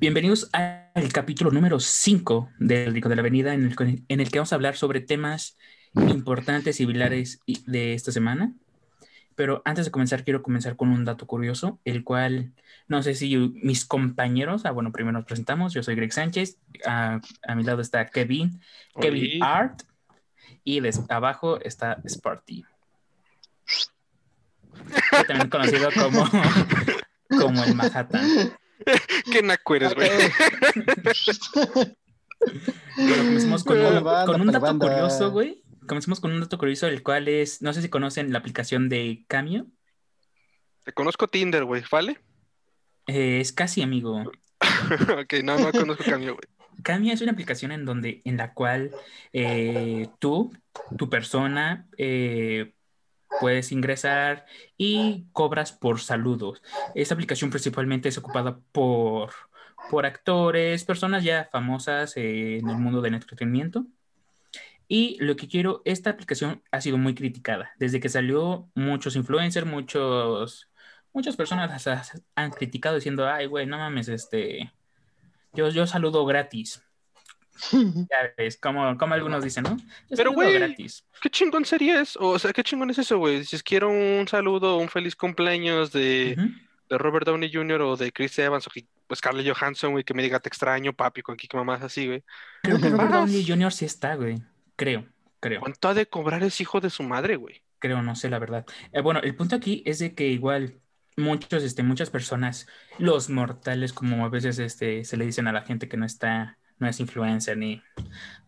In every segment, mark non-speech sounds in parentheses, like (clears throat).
Bienvenidos al capítulo número 5 del Rico de la Avenida, en el, en el que vamos a hablar sobre temas importantes y similares de esta semana. Pero antes de comenzar, quiero comenzar con un dato curioso, el cual no sé si mis compañeros, ah, bueno, primero nos presentamos, yo soy Greg Sánchez, a, a mi lado está Kevin, Kevin Art, y de abajo está Sparty. También conocido como, como el Manhattan. (laughs) Qué naco eres, güey. (laughs) bueno, comencemos con, un, con un dato curioso, güey. Comencemos con un dato curioso, el cual es, no sé si conocen la aplicación de Cameo. Te conozco Tinder, güey, ¿vale? Eh, es casi amigo. (laughs) ok, no, no conozco Cameo, güey. Cameo es una aplicación en donde, en la cual eh, tú, tu persona, eh, puedes ingresar y cobras por saludos. Esta aplicación principalmente es ocupada por, por actores, personas ya famosas en el mundo del entretenimiento. Y lo que quiero, esta aplicación ha sido muy criticada. Desde que salió, muchos influencers, muchos, muchas personas han criticado diciendo, ay, güey, no mames, este, yo, yo saludo gratis. (laughs) Ya ves, como, como algunos dicen, ¿no? Pero, güey, ¿qué chingón sería eso? O sea, ¿qué chingón es eso, güey? Si quiero un saludo, un feliz cumpleaños de, de Robert Downey Jr. o de Chris Evans o pues Scarlett Johansson, güey, que me diga te extraño, papi, con qué mamás así, güey. Creo que Robert Downey Jr. sí está, güey. Creo, creo. ¿Cuánto ha de cobrar ese hijo de su madre, güey? Creo, no sé, la verdad. Eh, bueno, el punto aquí es de que igual muchos, este, muchas personas, los mortales, como a veces este, se le dicen a la gente que no está no es influencer ni,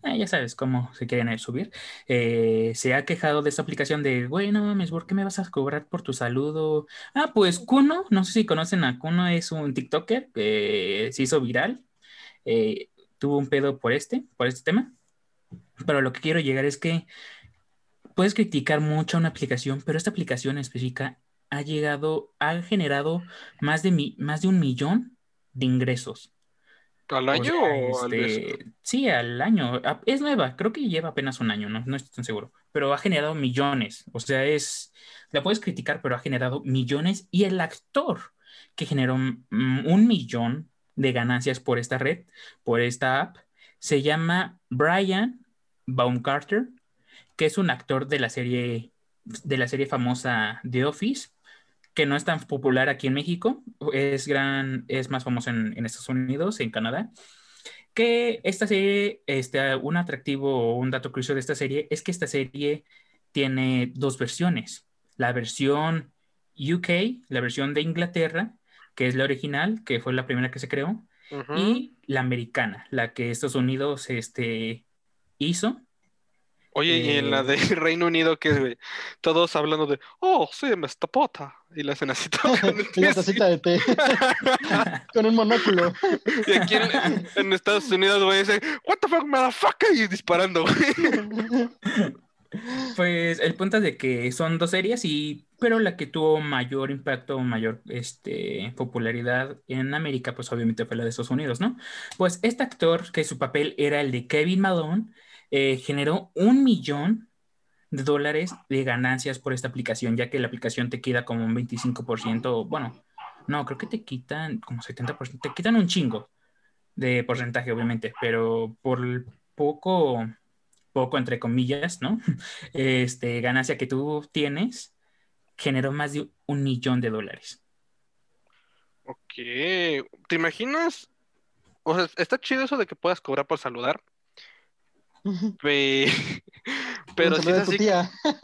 eh, ya sabes cómo se quieren subir, eh, se ha quejado de esta aplicación de, güey, no mames, ¿por qué me vas a cobrar por tu saludo? Ah, pues Kuno, no sé si conocen a Kuno, es un TikToker que se hizo viral, eh, tuvo un pedo por este, por este tema, pero lo que quiero llegar es que puedes criticar mucho una aplicación, pero esta aplicación específica ha llegado, ha generado más de, mi, más de un millón de ingresos. ¿Al año o? Este, sí, al año. Ah, es nueva, creo que lleva apenas un año, no, no estoy tan seguro. Pero ha generado millones. O sea, es. La puedes criticar, pero ha generado millones. Y el actor que generó un millón de ganancias por esta red, por esta app, se llama Brian Baumgartner, que es un actor de la serie, de la serie famosa The Office que no es tan popular aquí en México, es, gran, es más famoso en, en Estados Unidos, en Canadá, que esta serie, este, un atractivo o un dato curioso de esta serie es que esta serie tiene dos versiones, la versión UK, la versión de Inglaterra, que es la original, que fue la primera que se creó, y la americana, la que Estados Unidos este, hizo Oye, y en la de eh, (laughs) Reino Unido, que todos hablando de, oh, sí, me estapota. Y la hacen así todo con el Una tacita de té. (laughs) con un monóculo. (laughs) Y aquí en, Estados Unidos, güey, dice, what the fuck, motherfucker, y disparando, güey. Pues el punto es de que son dos series, y, pero la que tuvo mayor impacto, mayor este, popularidad en América, pues obviamente fue la de Estados Unidos, ¿no? Pues este actor, que su papel era el de Kevin Malone, eh, generó un millón de dólares de ganancias por esta aplicación, ya que la aplicación te queda como un 25%, bueno, no, creo que te quitan como 70%, te quitan un chingo de porcentaje, obviamente, pero por poco, poco entre comillas, ¿no? (laughs) Este, ganancia que tú tienes, generó más de un millón de dólares. Ok, ¿te imaginas? O sea, está chido eso de que puedas cobrar por saludar, (laughs) Pero si es así.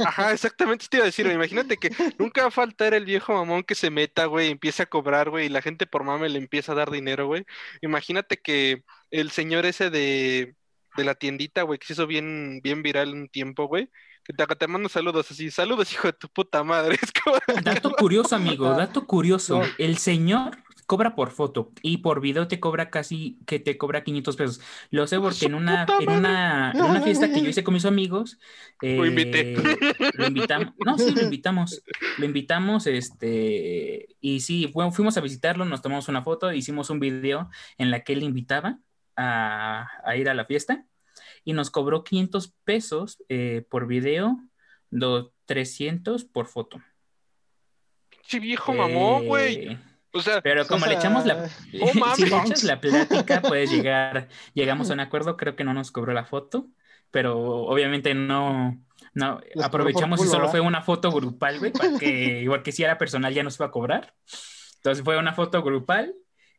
Ajá, exactamente te iba a decir, imagínate que (laughs) nunca va a faltar el viejo mamón que se meta, güey, y empiece a cobrar, güey, y la gente por mame le empieza a dar dinero, güey. Imagínate que el señor ese de, de la tiendita, güey, que se hizo bien, bien viral un tiempo, güey. Que te, te mando saludos así, saludos, hijo de tu puta madre. (laughs) (laughs) Dato curioso, amigo, dato curioso. El señor cobra por foto y por video te cobra casi que te cobra 500 pesos. Lo sé porque en una, en una, en una fiesta que yo hice con mis amigos, lo invité. Eh, lo invitamos, no, sí, lo invitamos, lo invitamos, este, y sí, fuimos a visitarlo, nos tomamos una foto, hicimos un video en la que él invitaba a, a ir a la fiesta y nos cobró 500 pesos eh, por video, 300 por foto. Sí, viejo mamón, güey. Eh, O sea, pero como le echamos la, (laughs) (laughs) si le echas la plática, (laughs) puedes llegar, llegamos a un acuerdo, creo que no nos cobró la foto, pero obviamente no, no, aprovechamos y solo fue una foto grupal, güey, para que si era personal ya nos iba a cobrar. Entonces fue una foto grupal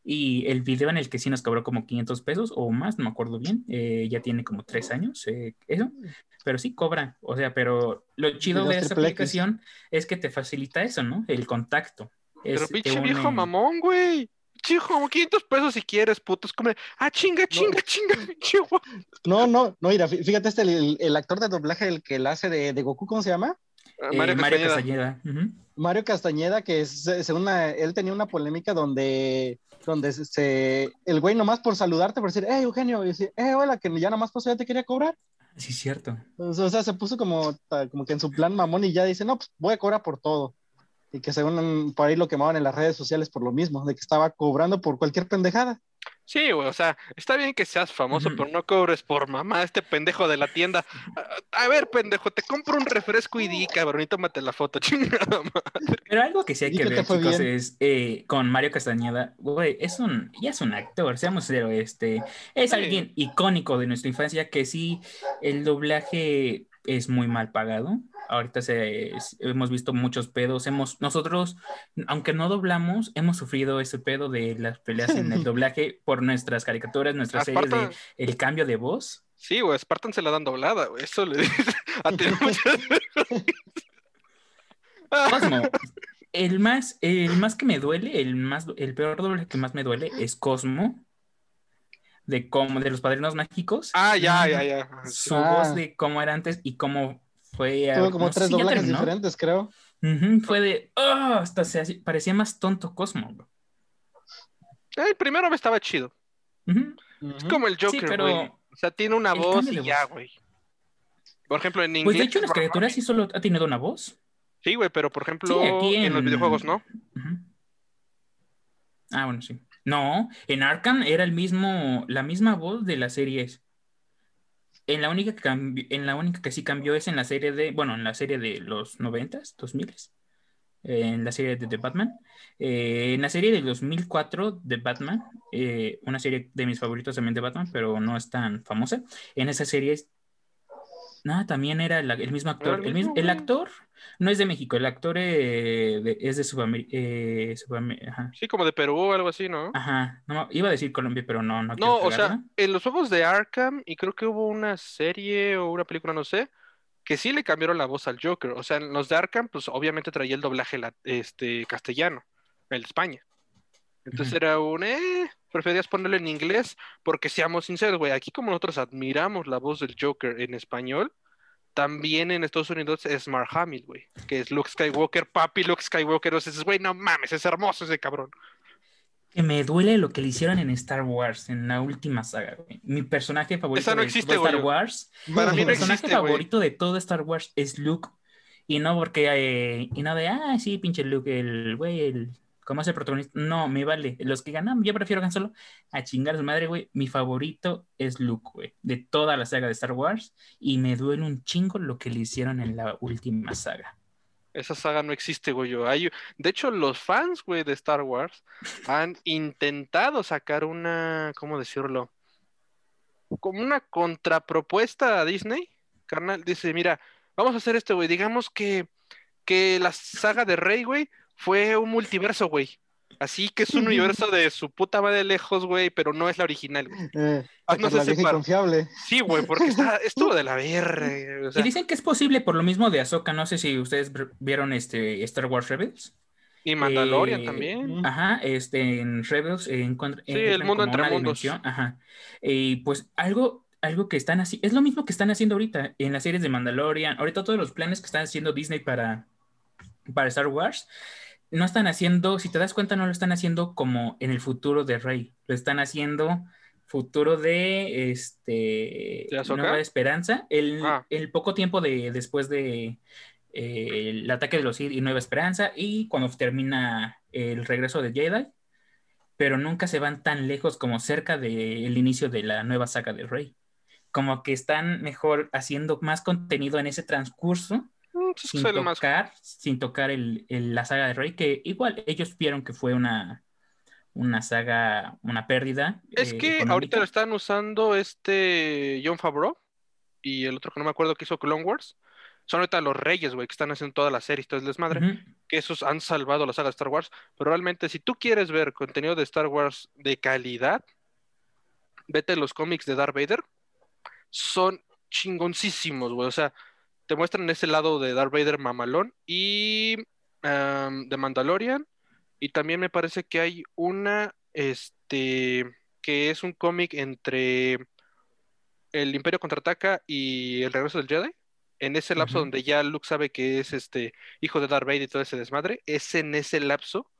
y el video en el que sí nos cobró como 500 pesos o más, no me acuerdo bien, eh, ya tiene como tres años, eh, eso, pero sí cobra, o sea, pero lo chido de esa aplicación es que te facilita eso, ¿no? El contacto. Pero pinche viejo mamón, güey. Chijo, como 500 pesos si quieres, puto. Es como, ah, chinga, chinga, chinga, (laughs) pinche No, no, no, mira, fíjate, este, el, actor de doblaje, el que la hace de, de Goku, ¿cómo se llama? Ah, Mario, eh, Castañeda. Mario Castañeda, que es, según él tenía una polémica donde, donde se, el güey nomás por saludarte, por decir, hey, Eugenio, y decir, eh, hola, que ya nomás pues ya te quería cobrar. Sí, cierto. O sea, se puso como, como que en su plan mamón y ya dice, no, pues voy a cobrar por todo y que según por ahí lo quemaban en las redes sociales por lo mismo, de que estaba cobrando por cualquier pendejada. Sí, güey, o sea, está bien que seas famoso, pero no cobres por mamá, este pendejo de la tienda. A, ver, pendejo, te compro un refresco y di, cabrón, y tómate la foto, (laughs) chingada madre. Pero algo que sí hay que ver, chicos, es eh, con Mario Castañeda, güey, es un, ya es un actor, seamos sinceros, este, es alguien icónico de nuestra infancia que sí, el doblaje es muy mal pagado. Ahorita se, hemos visto muchos pedos, hemos, nosotros, aunque no doblamos, hemos sufrido ese pedo de las peleas en el (laughs) doblaje por nuestras caricaturas, nuestras series de el cambio de voz. Sí, güey, Spartan se la dan doblada, güey, eso le dice (laughs) Cosmo, el más, el más que me duele, el más, el peor doblaje que más me duele es Cosmo, de cómo, de los padrinos mágicos. Ah, ya, ya, ya. Su voz de cómo era antes y cómo fue. Tuvo como tres doblajes diferentes, creo. fue de. Oh, hasta se parecía más tonto Cosmo. El primero me estaba chido. Es como el Joker, pero... O sea, tiene una voz y ya, güey. Por ejemplo, en inglés. Pues de hecho, en las criaturas sí solo ha tenido una voz. Sí, güey, pero por ejemplo, en... los videojuegos, ¿no? Ah, bueno, sí. No, en Arkham era el mismo, la misma voz de las series. En la única que en la única que sí cambió es en la serie de, bueno, en la serie de los 90, 2000, en la serie de The Batman. Eh, en la serie de 2004 de Batman, eh, una serie de mis favoritos también de Batman, pero no es tan famosa. En esa serie no, también era el, mismo actor. El, mismo, el, actor no es de México, el actor eh, es de Sudamérica. Eh, sí, como de Perú o algo así, ¿no? Ajá. No, iba a decir Colombia, pero no. No, no o sea, en los juegos de Arkham, y creo que hubo una serie o una película, no sé, que sí le cambiaron la voz al Joker. O sea, en los de Arkham, pues obviamente traía el doblaje este, castellano, el España. Entonces era un, eh, preferías ponerlo en inglés, porque seamos sinceros, güey, aquí como nosotros admiramos la voz del Joker en español, también en Estados Unidos es Mark Hamill, güey, que es Luke Skywalker, papi Luke Skywalker, o sea, es, güey, no mames, es hermoso ese cabrón. Que me duele lo que le hicieron en Star Wars, en la última saga, güey. Mi personaje favorito de Star Wars, Para mi personaje favorito de todo Star Wars es Luke, y no porque, eh, y no de, ah, sí, pinche Luke, el güey, el ¿Cómo es el protagonista? No, me vale. Los que ganan, yo prefiero ganar Solo a chingar a su madre, güey. Mi favorito es Luke, güey, de toda la saga de Star Wars. Y me duele un chingo lo que le hicieron en la última saga. Esa saga no existe, güey. Hay... De hecho, los fans, güey, de Star Wars (laughs) han intentado sacar una, ¿cómo decirlo? Como una contrapropuesta a Disney. Carnal, dice, mira, vamos a hacer esto, güey. Digamos que, que la saga de Rey, güey, fue un multiverso, güey. Así que es un (laughs) universo de su puta madre lejos, güey, pero no es la original, güey. Eh, ah, no sé confiable. Sí, güey, porque está, (laughs) estuvo de la verga. Y dicen que es posible por lo mismo de Ahsoka. No sé si ustedes vieron este Star Wars Rebels. Y Mandalorian eh, también. Ajá, este, en Rebels en, sí, el mundo entre mundos. Ajá. Y pues algo, algo que están así, es lo mismo que están haciendo ahorita en las series de Mandalorian. Ahorita todos los planes que están haciendo Disney para, para Star Wars no están haciendo, si te das cuenta, no lo están haciendo como en el futuro de Rey, lo están haciendo futuro de este Nueva Esperanza, ah. el, poco tiempo de después de eh, el ataque de los Sith y Nueva Esperanza y cuando termina el regreso de Jedi, pero nunca se van tan lejos como cerca del inicio de la nueva saga de Rey. Como que están mejor haciendo más contenido en ese transcurso Mm, sin tocar, sin tocar el, la saga de Rey, que igual ellos vieron que fue una, una saga, una pérdida. Es eh, que ahorita lo están usando este John Favreau y el otro que no me acuerdo que hizo Clone Wars. Son ahorita los reyes, güey, que están haciendo todas las series, todo el desmadre, que esos han salvado la saga de Star Wars. Pero realmente, si tú quieres ver contenido de Star Wars de calidad, vete los cómics de Darth Vader. Son chingoncísimos, güey. O sea, te muestran ese lado de Darth Vader mamalón y de Mandalorian. Y también me parece que hay una, este, que es un cómic entre el Imperio contraataca y el regreso del Jedi. En ese lapso donde ya Luke sabe que es este hijo de Darth Vader y todo ese desmadre, es en ese lapso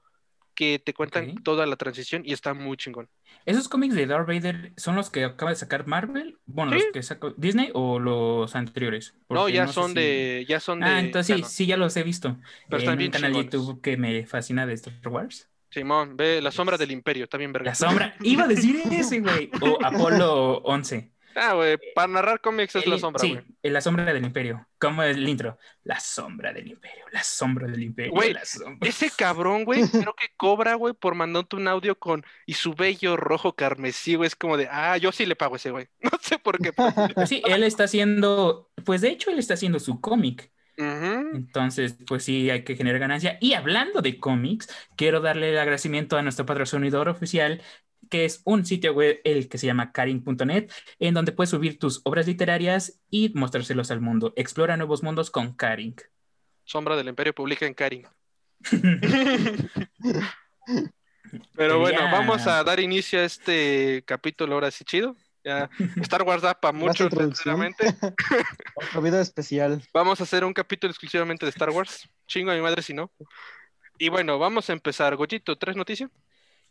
que te cuentan toda la transición y está muy chingón. ¿Esos cómics de Darth Vader son los que acaba de sacar Marvel? Bueno, los que sacó Disney o los anteriores? no, ya son de, ya son ah, de. Entonces sí, sí, ya los he visto. Pero en un canal de YouTube que me fascina de Star Wars. Simón, ve La Sombra del Imperio, también verga. La Sombra, iba a decir ese, güey. O Apolo 11. Ah, güey, para narrar cómics es la sombra, Sí, la sombra del imperio. Como el intro. La sombra del imperio, la sombra del imperio. Güey, ese cabrón, güey, (laughs) creo que cobra, güey, por mandarte un audio con y su bello rojo carmesí, güey. Es como de, ah, yo sí le pago a ese, güey. (laughs) No sé por qué. Pues sí, él está haciendo, pues de hecho, él está haciendo su cómic. Entonces, pues sí, hay que generar ganancia. Y hablando de cómics, quiero darle el agradecimiento a nuestro patrocinador oficial, que es un sitio web el que se llama karin.net, en donde puedes subir tus obras literarias y mostrárselos al mundo. Explora nuevos mundos con Karin. Sombra del Imperio publica en Karin. (laughs) Pero bueno, vamos a dar inicio a este capítulo ahora sí chido. Ya, Star Wars da para (laughs) mucho, sinceramente. (laughs) Otro video especial. Vamos a hacer un capítulo exclusivamente de Star Wars. Chingo a mi madre si no. Y bueno, vamos a empezar. Goyito, ¿tres noticias?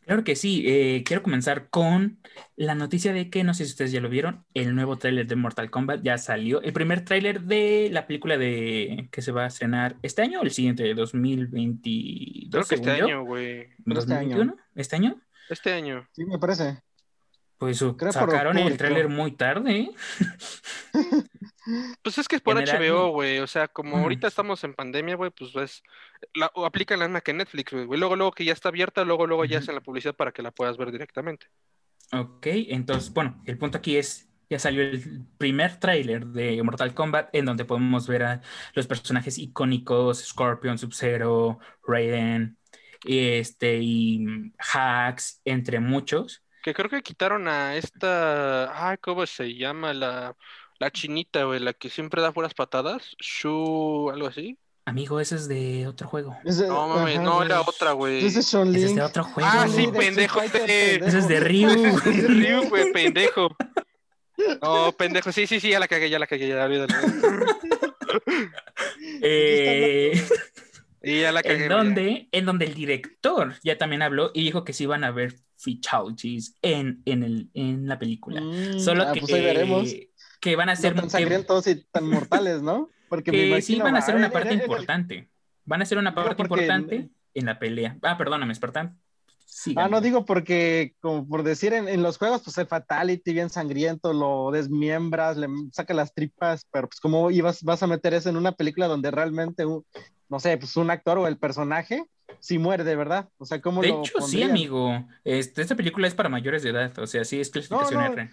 Claro que sí. Eh, quiero comenzar con la noticia de que, no sé si ustedes ya lo vieron, el nuevo tráiler de Mortal Kombat ya salió. El primer tráiler de la película de que se va a estrenar este año o el siguiente, 2022. Creo que este año, güey. ¿2021? ¿Este año? Este año. Sí, me parece. Pues sacaron el tráiler muy tarde. ¿eh? (laughs) Pues es que es (laughs) por HBO, güey. O sea, como ahorita estamos en pandemia, güey, pues ves, la, aplican la misma que Netflix, güey. Luego, luego que ya está abierta, luego, luego ya hacen la publicidad para que la puedas ver directamente. Ok, entonces, bueno, el punto aquí es, ya salió el primer tráiler de Mortal Kombat en donde podemos ver a los personajes icónicos, Scorpion, Sub-Zero, Raiden, este, y Hacks, entre muchos. Que creo que quitaron a esta, ay, ¿cómo se llama? La la chinita, güey, la que siempre da puras patadas. Shu, algo así. Amigo, ese es de otro juego. no mames, no, era otra, güey. Ese es, ese es de otro juego. Ah, sí, pendejo. (laughs) Ese es de Ryu. de Ryu, güey, pendejo. No, pendejo, sí, sí, sí, ya la cagué, ya la cagué, ya olvídalo. eh... Y ya la cagué. En donde, en donde el director ya también habló y dijo que sí iban a ver fatalities en, en, el, en la película. Mm, Solo ah, que pues veremos que van a ser... tan sangrientos y tan mortales, ¿no? Porque que sí van a ser una parte importante. Van a ser una parte importante en la pelea. Ah, perdóname, Spartan. ah, no digo porque, como por decir, en, los juegos, pues el Fatality bien sangriento, lo desmiembras, le saca las tripas, pero pues como ibas, vas a meter eso en una película donde realmente, no sé, pues un actor o el personaje si muere de verdad. O sea, ¿cómo de hecho, sí, amigo. Este, esta película es para mayores de edad, o sea, sí es clasificación R.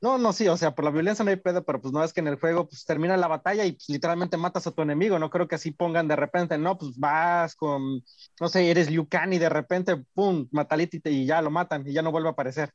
No, no, sí, o sea, por la violencia no hay pedo, pero pues no es que en el juego pues termina la batalla y pues, literalmente matas a tu enemigo, no creo que así pongan de repente, no, pues vas con, no sé, eres Liu Kang y de repente, pum, matality y ya lo matan y ya no vuelve a aparecer.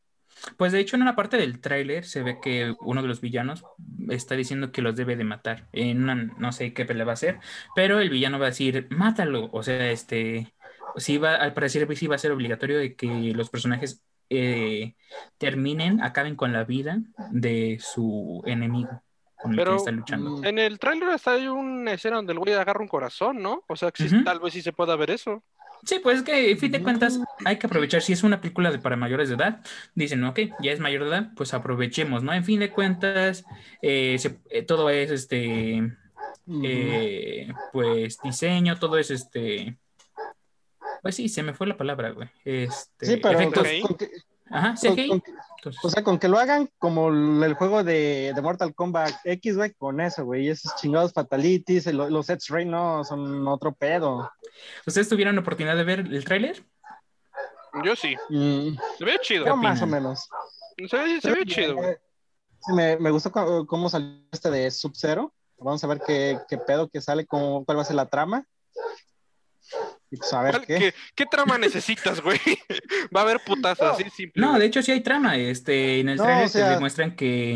Pues de hecho en una parte del tráiler se ve que uno de los villanos está diciendo que los debe de matar, en una, no sé qué pelea va a ser, pero el villano va a decir, mátalo, o sea, este, sí va, al parecer sí va a ser obligatorio de que los personajes eh, terminen, acaben con la vida de su enemigo con el que está luchando. En el tráiler hasta hay una escena donde el güey agarra un corazón, ¿no? O sea, que tal vez sí se pueda ver eso. Sí, pues es que, en fin de cuentas, hay que aprovechar. Si es una película de para mayores de edad, dicen, ok, ya es mayor de edad, pues aprovechemos, ¿no? En fin de cuentas, eh, eh, todo es este, pues diseño, todo es este, pues sí, se me fue la palabra, güey. Este, sí, pero efectos... Ajá, o sea, con que lo hagan como el juego de, Mortal Kombat X, güey, con eso, güey. Esos chingados fatalities, los sets Ray no son otro pedo. ¿Ustedes tuvieron la oportunidad de ver el tráiler? Yo sí. Mm. Se ve chido. más o menos. Se ve, chido, me, me, gustó cómo salió este de Sub-Zero. Vamos a ver qué, qué pedo que sale, cómo, cuál va a ser la trama. Pues, a ver, ¿qué? ¿qué? trama necesitas, güey? Va a haber putazos, así simple. No, de hecho sí hay trama. Este, en el trailer te demuestran que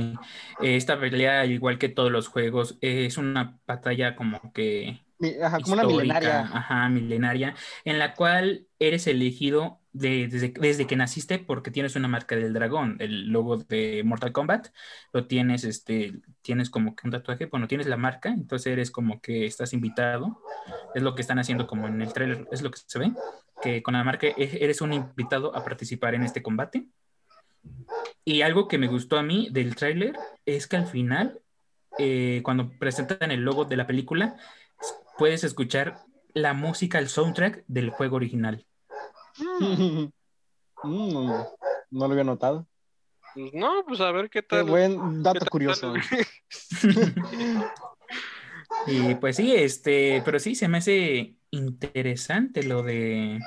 eh, esta pelea, igual que todos los juegos, es una batalla como que Ajá, como una milenaria. Ajá, milenaria, en la cual eres elegido desde, que naciste porque tienes una marca del dragón, el logo de Mortal Kombat, lo tienes, este, tienes como que un tatuaje, bueno, tienes la marca, entonces eres como que estás invitado, es lo que están haciendo como en el trailer, es lo que se ve, que con la marca e, eres un invitado a participar en este combate. Y algo que me gustó a mí del trailer es que al final, eh, cuando presentan el logo de la película, puedes escuchar la música, el soundtrack del juego original. (laughs) Mm, no lo había notado. Pues no, pues a ver qué tal. Qué buen dato curioso. (laughs) y pues sí, este, pero sí se me hace interesante lo de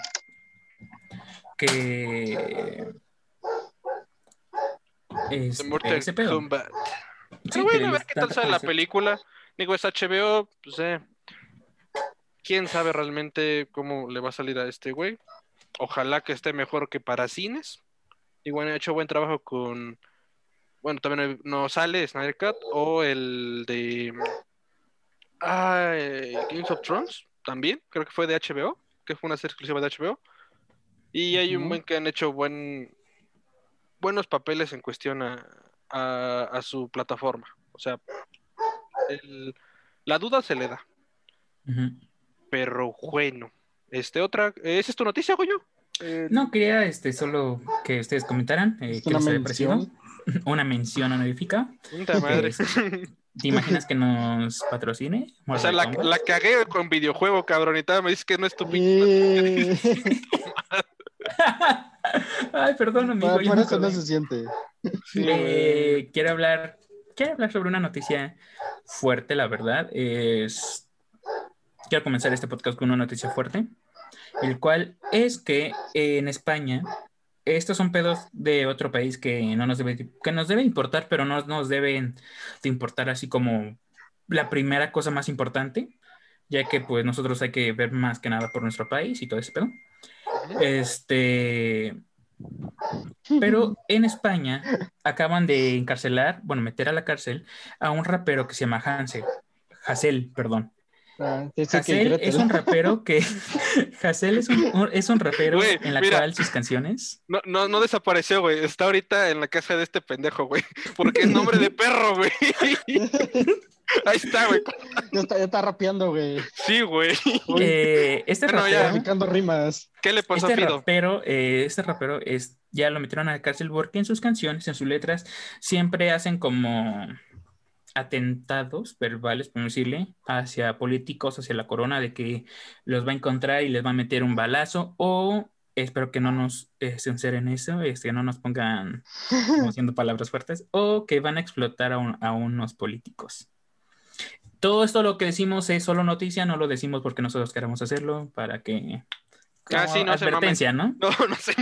que este, ese pedo. Sí, bueno, a ver qué tal sale la película. Digo, es HBO, pues eh. Quién sabe realmente cómo le va a salir a este güey. Ojalá que esté mejor que para cines. Y bueno, ha hecho buen trabajo con. Bueno, también no sale Snyder Cut o el de. Ah, Games of Thrones también, creo que fue de HBO, que fue una serie exclusiva de HBO. Y hay un buen que han hecho buen, buenos papeles en cuestión a, a, su plataforma. O sea, la duda se le da. Pero bueno. Este, otra, ¿esa es tu noticia, Goyo? Eh, no, quería este, solo que ustedes comentaran eh, que una, mención. (laughs) una mención honorífica. madre. ¿Te imaginas que nos patrocine? O sea, la, la, cagué con videojuego, cabronita. Me dices que no es tu (laughs) Ay, perdón, amigo. Por, eso no se siente. Eh, quiero hablar, quiero hablar sobre una noticia fuerte, la verdad. Es quiero comenzar este podcast con una noticia fuerte, el cual es que en España estos son pedos de otro país que no nos debe que nos debe importar, pero no nos deben de importar así como la primera cosa más importante, ya que pues nosotros hay que ver más que nada por nuestro país y todo ese pedo. Este, pero en España acaban de encarcelar, bueno, meter a la cárcel a un rapero que se llama Hansel, Hassel, perdón. Ah, es un rapero que. (laughs) Hassel es un, es un rapero en la cual sus canciones. No, no, no desapareció, güey. Está ahorita en la casa de este pendejo, güey. Porque es nombre de perro, güey. (laughs) Ahí está, güey. Ya está, ya está rapeando, güey. Sí, güey. Eh, este rapero. rimas. ¿Qué le pasó este a Rapero, eh, este rapero es, ya lo metieron a la cárcel porque en sus canciones, en sus letras, siempre hacen como atentados verbales, por decirle, hacia políticos, hacia la corona, de que los va a encontrar y les va a meter un balazo, o espero que no nos eh, en eso, es que no nos pongan haciendo (laughs) palabras fuertes, o que van a explotar a, unos políticos. Todo esto lo que decimos es solo noticia, no lo decimos porque nosotros queremos hacerlo, para que Casi no advertencia, ¿no? (laughs) No, no sé.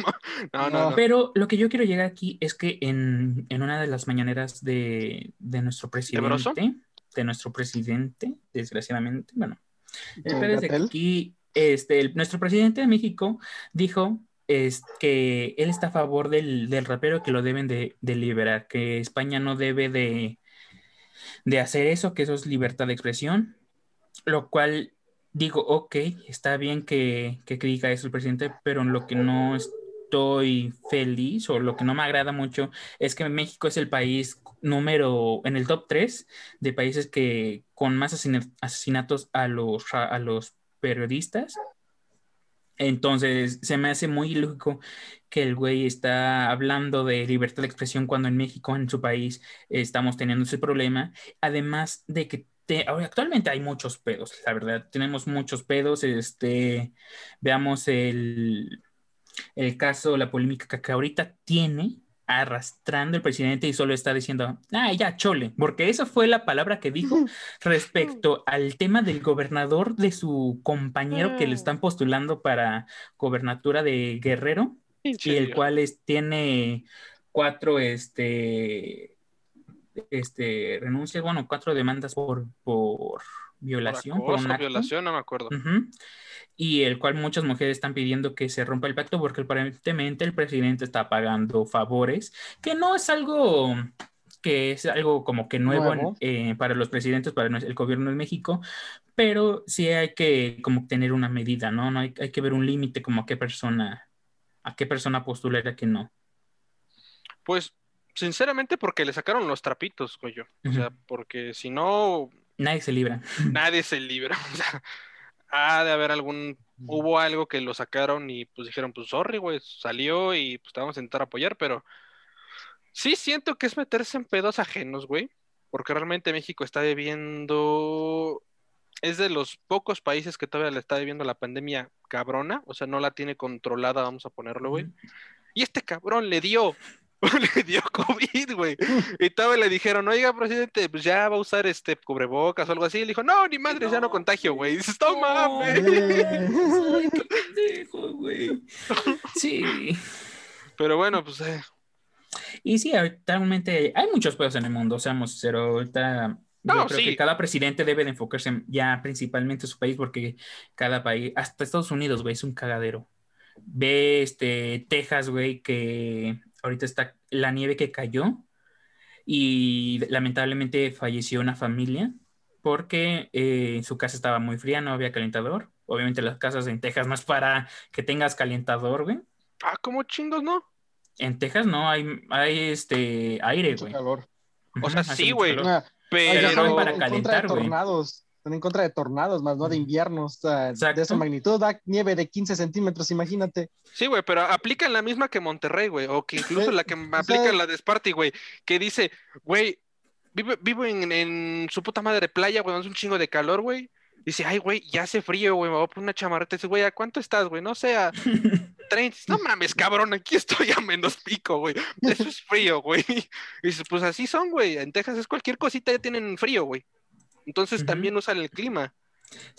No, no, Pero lo que yo quiero llegar aquí es que en, una de las mañaneras de, nuestro presidente, ¿De, nuestro presidente, desgraciadamente, bueno, el de aquí, este, nuestro presidente de México dijo es que él está a favor del, rapero que lo deben de, liberar, que España no debe de, de hacer eso, que eso es libertad de expresión, lo cual digo, ok, está bien que, que diga eso el presidente, pero en lo que no estoy feliz o lo que no me agrada mucho es que México es el país número, en el top 3 de países que con más asesinatos a los, a los periodistas. Entonces, se me hace muy ilógico que el güey está hablando de libertad de expresión cuando en México, en su país, estamos teniendo ese problema. Además de que actualmente hay muchos pedos, la verdad, tenemos muchos pedos, este, veamos el, el caso, la polémica que ahorita tiene arrastrando el presidente y solo está diciendo, ah, ya, chole, porque esa fue la palabra que dijo (laughs) respecto al tema del gobernador de su compañero que le están postulando para gobernatura de Guerrero. y el cual tiene cuatro, este, este, renuncias, bueno, cuatro demandas por, por violación. Por, violación, no me acuerdo. Y el cual muchas mujeres están pidiendo que se rompa el pacto porque aparentemente el presidente está pagando favores, que no es algo que es algo como que nuevo, eh, para los presidentes, para el gobierno de México, pero sí hay que como tener una medida, ¿no? no hay, hay que ver un límite como a qué persona, a qué persona postula y a qué no. Pues, sinceramente, porque le sacaron los trapitos, güey. O sea, porque si no... Nadie se libra. Nadie se libra. (laughs) O sea, ha de haber algún... Hubo algo que lo sacaron y pues dijeron, pues sorry, güey, salió y pues te vamos a intentar apoyar, pero Sí siento que es meterse en pedos ajenos, güey, porque realmente México está viviendo, es de los pocos países que todavía le está viviendo la pandemia cabrona, o sea, no la tiene controlada, vamos a ponerlo, güey. Y este cabrón le dio, (laughs) le dio COVID, güey. (laughs) Y todavía le dijeron, oiga, presidente, pues ya va a usar este cubrebocas o algo así. Y le dijo, no, ni madre, ya no contagio, güey. Y dices, toma, güey. (laughs) güey. Sí. Pero bueno, pues eh, y sí, actualmente hay muchos pedos en el mundo, seamos sinceros. Ahorita yo creo que cada presidente debe de enfocarse ya principalmente en su país porque cada país, hasta Estados Unidos, güey, es un cagadero. Ve este Texas, güey, que ahorita está la nieve que cayó y lamentablemente falleció una familia porque eh, su casa estaba muy fría, no había calentador. Obviamente las casas en Texas no es para que tengas calentador, güey. Ah, como chingos, ¿no? En Texas no hay, hay este aire, güey. calor. O sea, sí, güey. Pero para calentar, güey. tornados. Están en contra de tornados, más no de inviernos. de esa magnitud. Da nieve de 15 centímetros, imagínate. Sí, güey, pero aplican la misma que Monterrey, güey. O que incluso la que aplica la de Sparty, güey. Que dice, güey, vivo, en, su puta madre playa, güey, es un chingo de calor, güey. Dice, ay, güey, ya hace frío, güey, me voy a poner una chamarreta. Dice, güey, ¿a cuánto estás, güey? No sé, a (laughs) 30. No mames, cabrón, aquí estoy a menos pico, güey. Eso es frío, güey. (laughs) Y dices, pues así son, güey. En Texas es cualquier cosita, ya tienen frío, güey. Entonces también usan el clima.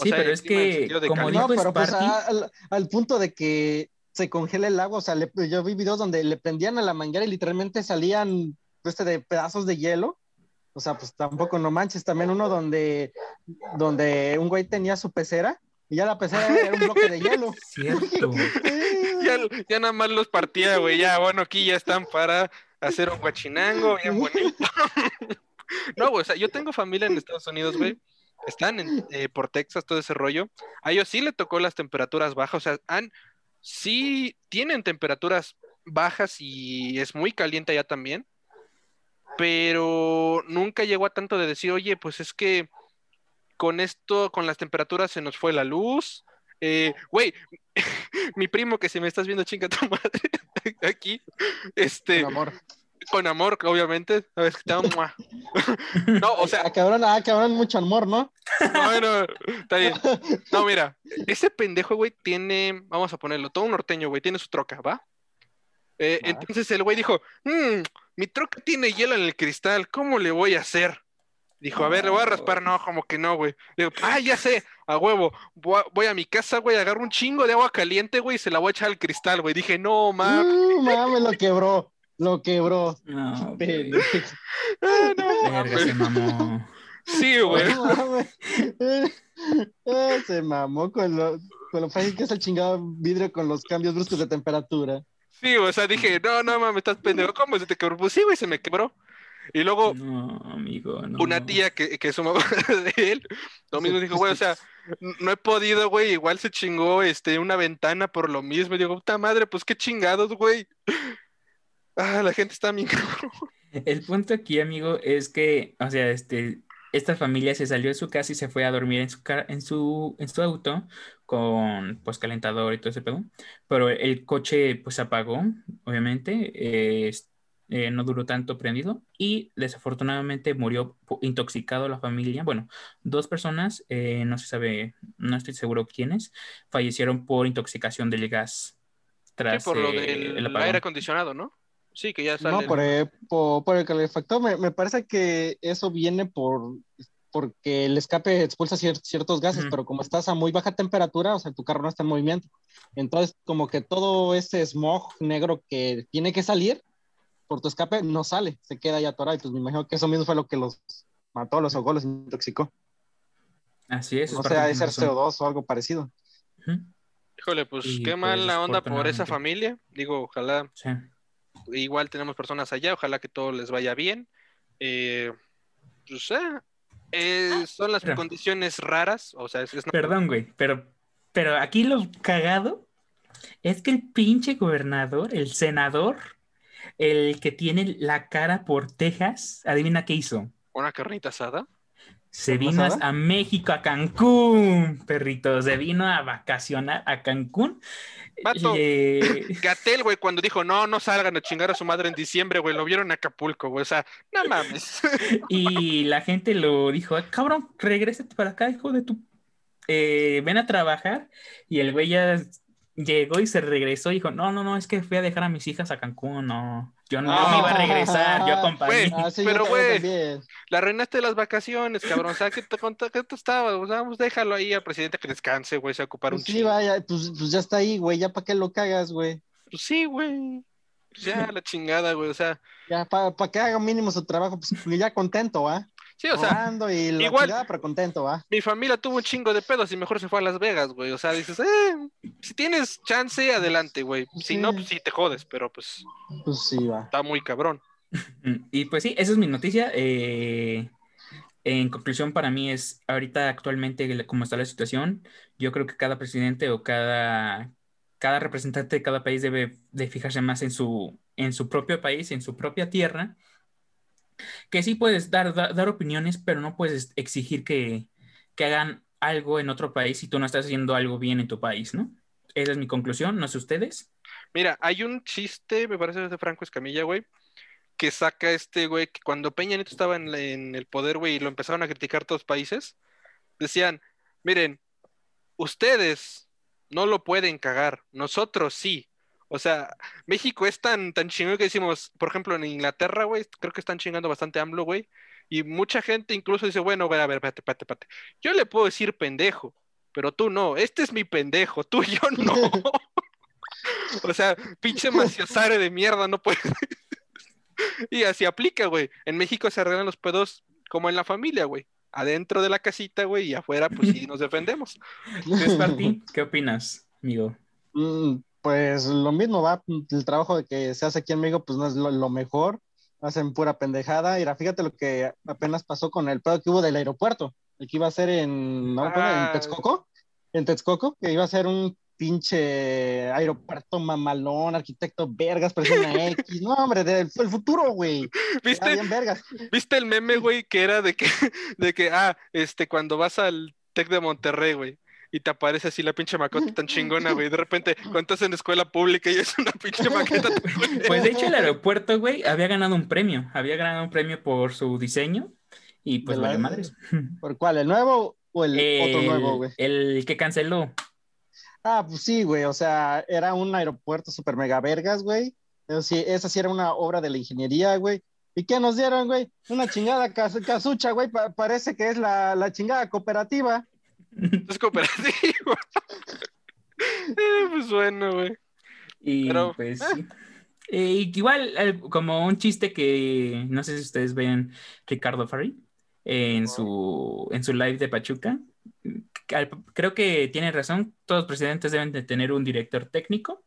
sí, pero es que, como dijo no, pero pues al, punto de que se congela el agua, o sea, yo vi videos donde le prendían a la manguera y literalmente salían este de pedazos de hielo. O sea, pues tampoco no manches, también uno donde, donde un güey tenía su pecera y ya la pecera era un bloque de hielo. (laughs) Cierto. (laughs) ya, nada más los partía, güey. Ya, bueno, aquí ya están para hacer un guachinango bien bonito. (laughs) no, o sea, yo tengo familia en Estados Unidos, güey. Están eh, por Texas, todo ese rollo. A ellos sí le tocó las temperaturas bajas, o sea, han, sí tienen temperaturas bajas y es muy caliente allá también. Pero nunca llegó a tanto de decir, oye, pues es que con esto, con las temperaturas se nos fue la luz. Eh, güey, (laughs) mi primo que si me estás viendo chinga tu madre (laughs) aquí, este... Amor. Con amor, obviamente. ¿Sabes que (laughs) No, o sea... Ah, cabrón, ah, cabrón, mucho amor, ¿no? Bueno, está bien. (laughs) No, mira, ese pendejo, güey, tiene, vamos a ponerlo, todo un norteño, güey, tiene su troca, ¿va? Eh, entonces el güey dijo, mmm, mi troca tiene hielo en el cristal, ¿cómo le voy a hacer? Dijo, a ver, le voy a raspar. No, como que no, güey. Digo, ah, ya sé, a huevo. Voy a, mi casa, güey, agarro un chingo de agua caliente, güey, y se la voy a echar al cristal, güey. Dije, no, mames. Uh, mames, lo quebró. Lo quebró. No, (laughs) pero... ah, no, Verga, se mamó. Sí, güey. Ah, se mamó con lo, con lo fácil que es el chingado vidrio con los cambios bruscos de temperatura. Sí, o sea, dije, no, no mames, estás pendejo. ¿Cómo se te quebró? Pues sí, güey, se me quebró. Y luego, una tía que, que es mamá (laughs) de él, lo mismo dijo, güey, o sea, no he podido, güey, igual se chingó este, una ventana por lo mismo. Y digo, puta madre, pues qué chingados, güey. Ah, la gente está bien (laughs) El punto aquí, amigo, es que, o sea, este, esta familia se salió de su casa y se fue a dormir en su, en su, en su auto con pues calentador y todo ese pedo. Pero el coche pues apagó, obviamente. Eh, eh, no duró tanto prendido y desafortunadamente murió intoxicado la familia. Bueno, dos personas, eh, no se sabe, no estoy seguro quiénes, fallecieron por intoxicación del gas. Tras, por lo del aire acondicionado, ¿no? Sí, que ya sale. No, por, el, por, el calefactor, me, me, parece que eso viene por porque el escape expulsa ciertos gases, pero como estás a muy baja temperatura, o sea, tu carro no está en movimiento. Entonces, como que todo ese smog negro que tiene que salir por tu escape no sale, se queda ahí atorado. Y pues me imagino que eso mismo fue lo que los mató, los ahogó, los intoxicó. Así es. O sea, de ser CO2 o algo parecido. Híjole, pues qué pues, mala onda por esa familia. Digo, ojalá. Igual tenemos personas allá, ojalá que todo les vaya bien. Eh, pues, eh, eh, son las condiciones raras, o sea, es, Perdón, güey, pero, pero aquí lo cagado es que el pinche gobernador, el senador, el que tiene la cara por Texas, adivina qué hizo. ¿Una carnita asada? Se vino a, México, a Cancún, perrito. Se vino a vacacionar a Cancún. Pato, (laughs) Gatel, güey, cuando dijo, no, no salgan a chingar a su madre en diciembre, güey, lo vieron en Acapulco, güey, o sea, no mames. (laughs) y la gente lo dijo, cabrón, regrésate para acá, hijo de tu... Eh, ven a trabajar. Y el güey ya llegó y se regresó y dijo, no, no, no, es que fui a dejar a mis hijas a Cancún, no, yo no me iba a regresar, yo acompañé. Ah, pero, güey, la reinaste de las vacaciones, cabrón, o sea, ¿qué te, qué te estaba? O sea, pues déjalo ahí al presidente que descanse, güey, se ocupar pues un Sí, vaya, pues, pues, ya está ahí, güey, ya para qué lo cagas, güey. Pues sí, güey. Pues ya, (laughs) la chingada, güey, o sea. Ya, para pa que haga mínimo su trabajo, pues ya contento, ¿ah? Sí, o sea, y igual, pero contento, ¿va? Mi familia tuvo un chingo de pedos y mejor se fue a Las Vegas, güey. O sea, dices, eh, si tienes chance, adelante, güey. Si no, pues sí te jodes, pero pues. Pues sí, va. Está muy cabrón. (laughs) Y pues sí, esa es mi noticia. Eh, en conclusión, para mí es ahorita actualmente como está la situación, yo creo que cada presidente o cada, cada representante de cada país debe de fijarse más en su, en su propio país, en su propia tierra que sí puedes dar, dar, opiniones, pero no puedes exigir que, que, hagan algo en otro país si tú no estás haciendo algo bien en tu país, ¿no? Esa es mi conclusión, no sé ustedes. Mira, hay un chiste, me parece de Franco Escamilla, güey, que saca este, güey, que cuando Peña Nieto estaba en, en el poder, güey, y lo empezaron a criticar todos los países, decían, miren, ustedes no lo pueden cagar, nosotros sí. O sea, México es tan, tan chingón que decimos, por ejemplo, en Inglaterra, güey, creo que están chingando bastante AMLO, güey. Y mucha gente incluso dice, bueno, güey, a ver, espérate, espérate, espérate. Yo le puedo decir pendejo, pero tú no. Este es mi pendejo, tú y yo (laughs) no. o sea, pinche maciosare de mierda, no puede. y así aplica, güey. En México se arreglan los pedos como en la familia, güey. Adentro de la casita, güey, y afuera, pues sí nos defendemos. (laughs) ¿Qué opinas, amigo? Mm, pues lo mismo va, el trabajo de que se hace aquí en México, pues no es lo, mejor, hacen pura pendejada. Y fíjate lo que apenas pasó con el pedo que hubo del aeropuerto, el que iba a ser en, ¿no? en ah. Texcoco, en Texcoco, que iba a ser un pinche aeropuerto mamalón, arquitecto vergas, persona (laughs) X, no hombre, del, el futuro, güey. ¿Viste? ¿Viste el meme, güey, que era de que, (laughs) de que, ah, este, cuando vas al Tec de Monterrey, güey, y te aparece así la pinche maqueta tan chingona, güey. De repente, (laughs) cuando estás en escuela pública y es una pinche (laughs) maqueta. pues de hecho, el aeropuerto, güey, había ganado un premio. Había ganado un premio por su diseño. Y pues vale madres. (laughs) ¿Por cuál? ¿El nuevo o el, otro nuevo, güey? El que canceló. Ah, pues sí, güey. O sea, era un aeropuerto super mega vergas, güey. Sí, esa sí era una obra de la ingeniería, güey. ¿Y qué nos dieron, güey? Una chingada casucha, güey. parece que es la, la chingada cooperativa. Es cooperativo. (laughs) Eh, pues bueno, güey. Y pues eh. igual, como un chiste que no sé si ustedes ven Ricardo Farri en su, en su live de Pachuca. Creo que tiene razón, todos los presidentes deben de tener un director técnico,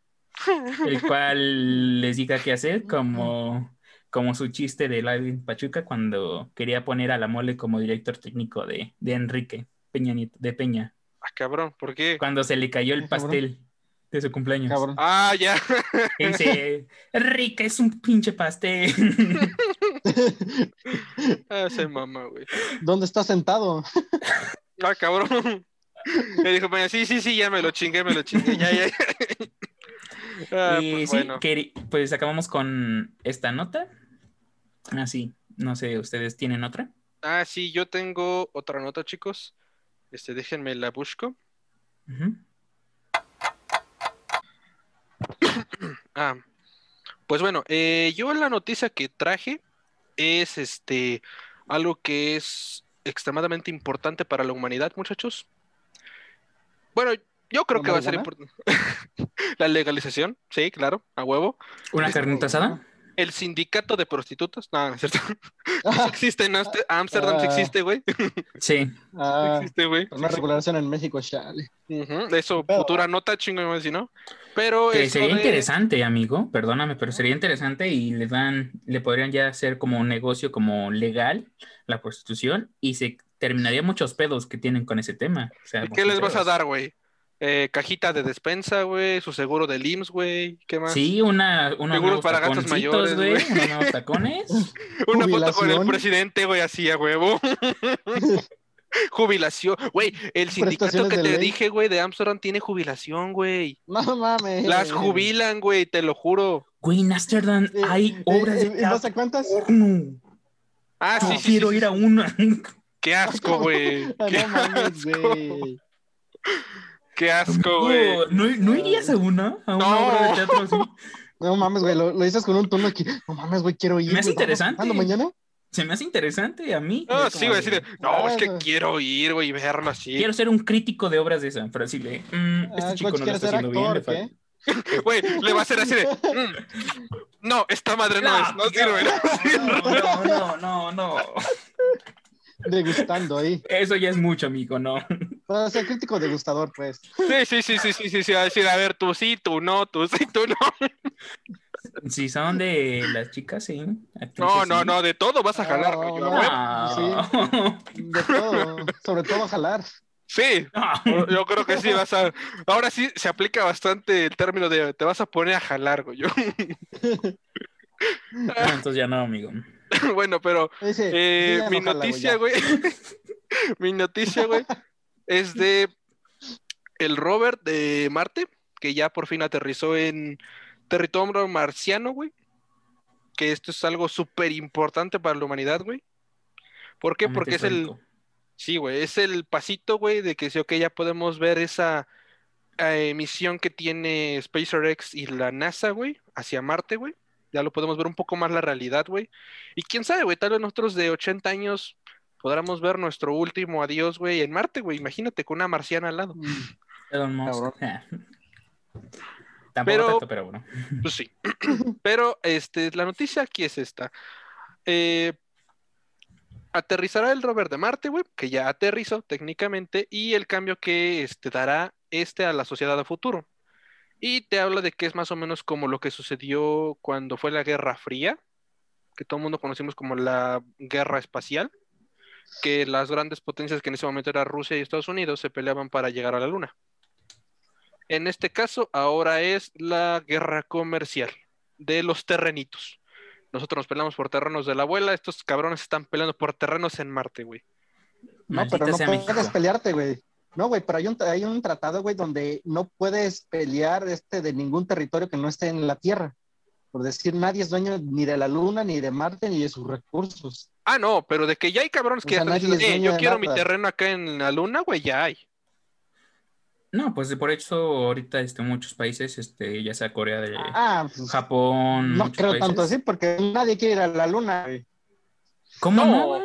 el (laughs) cual les diga qué hacer, como, como su chiste de live de Pachuca cuando quería poner a la mole como director técnico de, de Enrique. Peña de Peña. Ah, cabrón, ¿por qué? Cuando se le cayó el pastel de su cumpleaños. Ah, ya. Dice, rica, es un pinche pastel. (laughs) ah, se mama, güey. ¿Dónde está sentado? (laughs) ah, cabrón. Me dijo, sí, sí, sí, ya me lo chingué, me lo chingué, ya, ya. (laughs) Ah, y pues, sí, pues acabamos con esta nota. Así, ah, no sé, ¿ustedes tienen otra? Ah, sí, yo tengo otra nota, chicos. Este, déjenme la busco. (coughs) ah, pues bueno, eh, yo la noticia que traje es este algo que es extremadamente importante para la humanidad, muchachos. Bueno, yo creo que va a ser importante. (laughs) la legalización, sí, claro, a huevo. ¿Una carnita asada? El sindicato de prostitutas. No, no es cierto. (laughs) Eso existe en Amsterdam, sí existe, güey. (laughs) Sí. Ah, existe, güey. Una regulación en México, chale. Eso, futura nota, chingo, ¿no? Pero sería interesante, amigo, perdóname, pero sería interesante y le dan, le podrían ya hacer como un negocio como legal la prostitución y se terminaría muchos pedos que tienen con ese tema. qué les vas a dar, güey? Eh, cajita de despensa, güey, su seguro de IMSS, güey, ¿qué más? Sí, una, unos Seguros para gastos mayores, güey. Unos nuevos tacones. (laughs) una foto con el presidente, güey, así a huevo. (laughs) jubilación, güey, el sindicato que te dije, güey, de Amsterdam tiene jubilación, güey. No mames. Las jubilan, güey, te lo juro. Güey, en Amsterdam hay obras de ¿Y no sé cuántas? Ah, sí, sí. Quiero ir a una. Qué asco, (laughs) güey. no mames, güey. Qué asco, güey. ¿No, ¿No, irías a una? ¿A una obra de teatro así? (laughs) No mames, güey, lo, dices con un tono aquí. No mames, güey, quiero ir. Me hace interesante. ¿Cuándo mañana? Se me hace interesante a mí. No, sí, güey, decir, no, es que quiero ir, güey, y verlo así. Quiero ser un crítico de obras de así de, mm, este ah, chico no lo está haciendo actor, bien. (laughs) Güey, le va a hacer así de, mm, no, esta madre no, es, no sirve. No, no, no, no. Degustando ahí. Eso ya es mucho, amigo, ¿no? Para ser crítico degustador, pues. Sí, sí, sí, sí, sí, sí, sí, a decir, a ver, tú sí, tú no, tú sí, tú no. Si son de las chicas, sí. no, no, no, de todo vas a jalar. Sí, de todo, sobre todo jalar. Sí, yo creo que sí vas a. Ahora sí se aplica bastante el término de te vas a poner a jalar, güey. (laughs) entonces ya no, amigo. (laughs) bueno, pero eh, mi noticia, güey. (laughs) mi noticia, güey, es de el Robert de Marte, que ya por fin aterrizó en territorio marciano, güey. Que esto es algo súper importante para la humanidad, güey. ¿Por qué? Porque es el. Sí, güey, es el pasito, güey, de que sí, ok, ya podemos ver esa eh, misión que tiene SpaceX y la NASA, güey, hacia Marte, güey ya lo podemos ver un poco más la realidad, güey. Y quién sabe, güey, tal vez nosotros de 80 años podamos ver nuestro último adiós, güey, en Marte, güey. Imagínate con una marciana al lado. Mm. (laughs) pero, pero bueno. (laughs) Pues sí. (clears throat) pero este, la noticia aquí es esta. Eh, aterrizará el rover de Marte, güey, que ya aterrizó técnicamente, y el cambio que este, dará este a la sociedad a futuro. Y te habla de que es más o menos como lo que sucedió cuando fue la Guerra Fría, que todo el mundo conocimos como la Guerra Espacial, que las grandes potencias que en ese momento eran Rusia y Estados Unidos se peleaban para llegar a la Luna. En este caso, ahora es la guerra comercial de los terrenitos. Nosotros nos peleamos por terrenos de la abuela, estos cabrones están peleando por terrenos en Marte, güey. No, pero no puedes pelearte, güey. No, güey, pero hay un, hay un tratado, güey, donde no puedes pelear este de ningún territorio que no esté en la Tierra. Por decir, nadie es dueño ni de la Luna, ni de Marte, ni de sus recursos. Ah, no, pero de que ya hay cabrones que están diciendo, eh, yo quiero mi terreno acá en la Luna, güey, ya hay. No, pues por eso ahorita este, muchos países, este, ya sea Corea de ah, pues, Japón. No creo tanto así, porque nadie quiere ir a la luna. Güey. ¿Cómo no?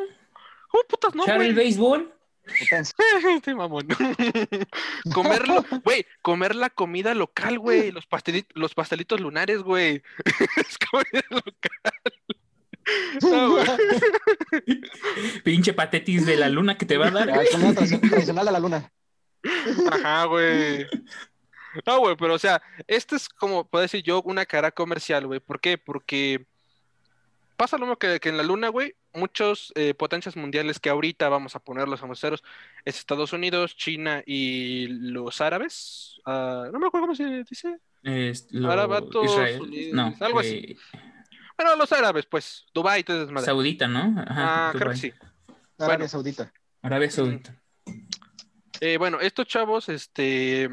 ¿Cómo putas no, el béisbol? (laughs) este mamón. (laughs) Comerlo, güey, comer la comida local, güey. Los, pastelitos, los pastelitos lunares, güey. (laughs) es comida local. Pinche patetis de la luna que te va a dar. comida tradicional de la luna. Ajá, güey. No, güey, pero o sea, esto es como, puedo decir yo, una cara comercial, güey. ¿Por qué? Porque pasa lo mismo que, que en la luna, güey muchos eh, potencias mundiales que ahorita vamos a poner los ceros es Estados Unidos, China y los árabes. Ah, no me acuerdo cómo se dice. Es no, algo así. Eh, bueno, los árabes, pues, Dubái, todo es Saudita, ¿no? ah, creo que sí. Arabia Saudita. Arabia Saudita. Eh, bueno, estos chavos, este,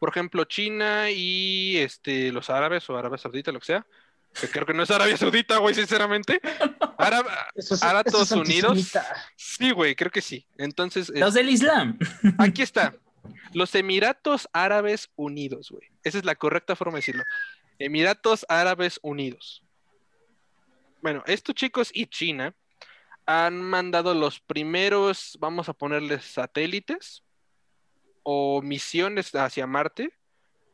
por ejemplo, China y este, los árabes o Arabia Saudita, lo que sea, creo que no es Arabia Saudita, güey, sinceramente. (laughs) Árabes Unidos. Sí, güey, creo que sí. Entonces. Los del Islam. Aquí está. Los Emiratos Árabes Unidos, güey. Esa es la correcta forma de decirlo. Emiratos Árabes Unidos. Bueno, estos chicos y China han mandado los primeros, vamos a ponerles satélites o misiones hacia Marte,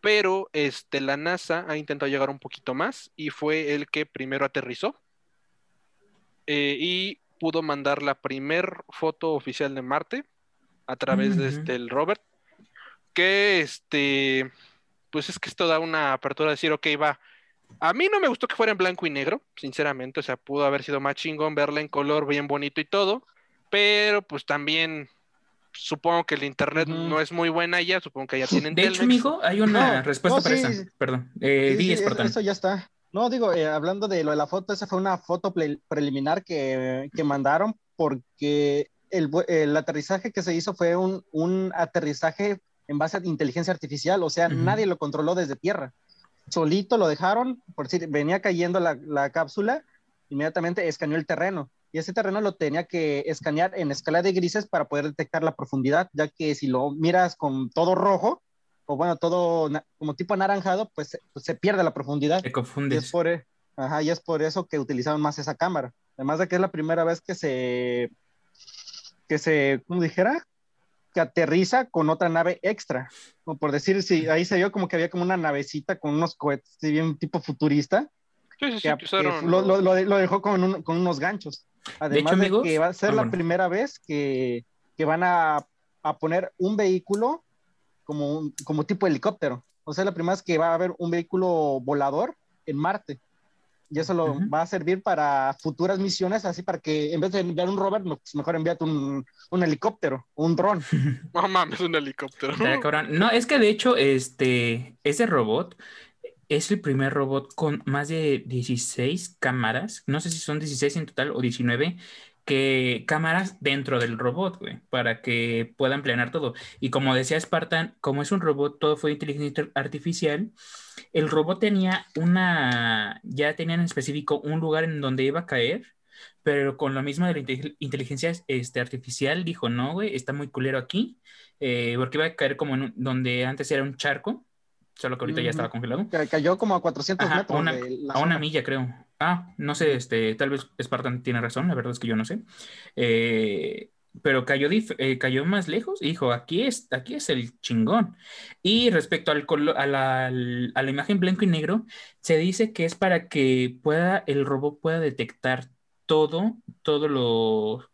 pero este, la NASA ha intentado llegar un poquito más y fue el que primero aterrizó eh, y pudo mandar la primer foto oficial de Marte a través de este, el Robert, que este, pues es que esto da una apertura de decir, ok, va, a mí no me gustó que fuera en blanco y negro, sinceramente, o sea, pudo haber sido más chingón verla en color bien bonito y todo, pero pues también supongo que el internet no es muy buena ya, supongo que ya tienen De hecho, amigo, hay una respuesta para eso. Perdón. Eh, sí, eso ya está. No, digo, eh, hablando de lo de la foto, esa fue una foto preliminar que, que mandaron porque el, el, aterrizaje que se hizo fue un, un aterrizaje en base a inteligencia artificial, o sea, nadie lo controló desde tierra solito lo dejaron, por decir, venía cayendo la, cápsula, inmediatamente escaneó el terreno. Y ese terreno lo tenía que escanear en escala de grises para poder detectar la profundidad, ya que si lo miras con todo rojo, o bueno, todo como tipo anaranjado, pues, pues se pierde la profundidad. Se confunde. Y es, por, e, ajá, y es por eso que utilizaron más esa cámara. Además de que es la primera vez que se, que se, ¿cómo dijera? que aterriza con otra nave extra. Como por decir, si ahí se vio como que había como una navecita con unos cohetes, bien tipo futurista. Sí, sí, sí, lo, lo, lo, dejó con, con, unos ganchos. Además de, que va a ser ah, la primera vez que, que van a, a, poner un vehículo como, como tipo helicóptero. O sea, la primera vez que va a haber un vehículo volador en Marte. Y eso lo va a servir para futuras misiones, así para que en vez de enviar un rover, mejor envíate un, un helicóptero, un dron. (laughs) No mames, un helicóptero. No, es que de hecho, este, ese robot es el primer robot con más de 16 cámaras, no sé si son 16 en total o 19, que cámaras dentro del robot, güey, para que puedan planear todo. Y como decía Spartan, como es un robot, todo fue inteligencia artificial, el robot tenía una, ya tenía en específico un lugar en donde iba a caer, pero con lo mismo de la inteligencia este, artificial, dijo, no, güey, está muy culero aquí, eh, porque iba a caer como donde antes era un charco, solo que ahorita ya estaba congelado. Cayó como a 400 metros. A una, milla, creo. Ah, no sé, este, tal vez Spartan tiene razón, la verdad es que yo no sé. Eh, pero cayó, eh, cayó más lejos y dijo, aquí es, aquí es el chingón. Y respecto al a, la, a la imagen blanco y negro, se dice que es para que pueda, el robot pueda detectar todo, todo lo,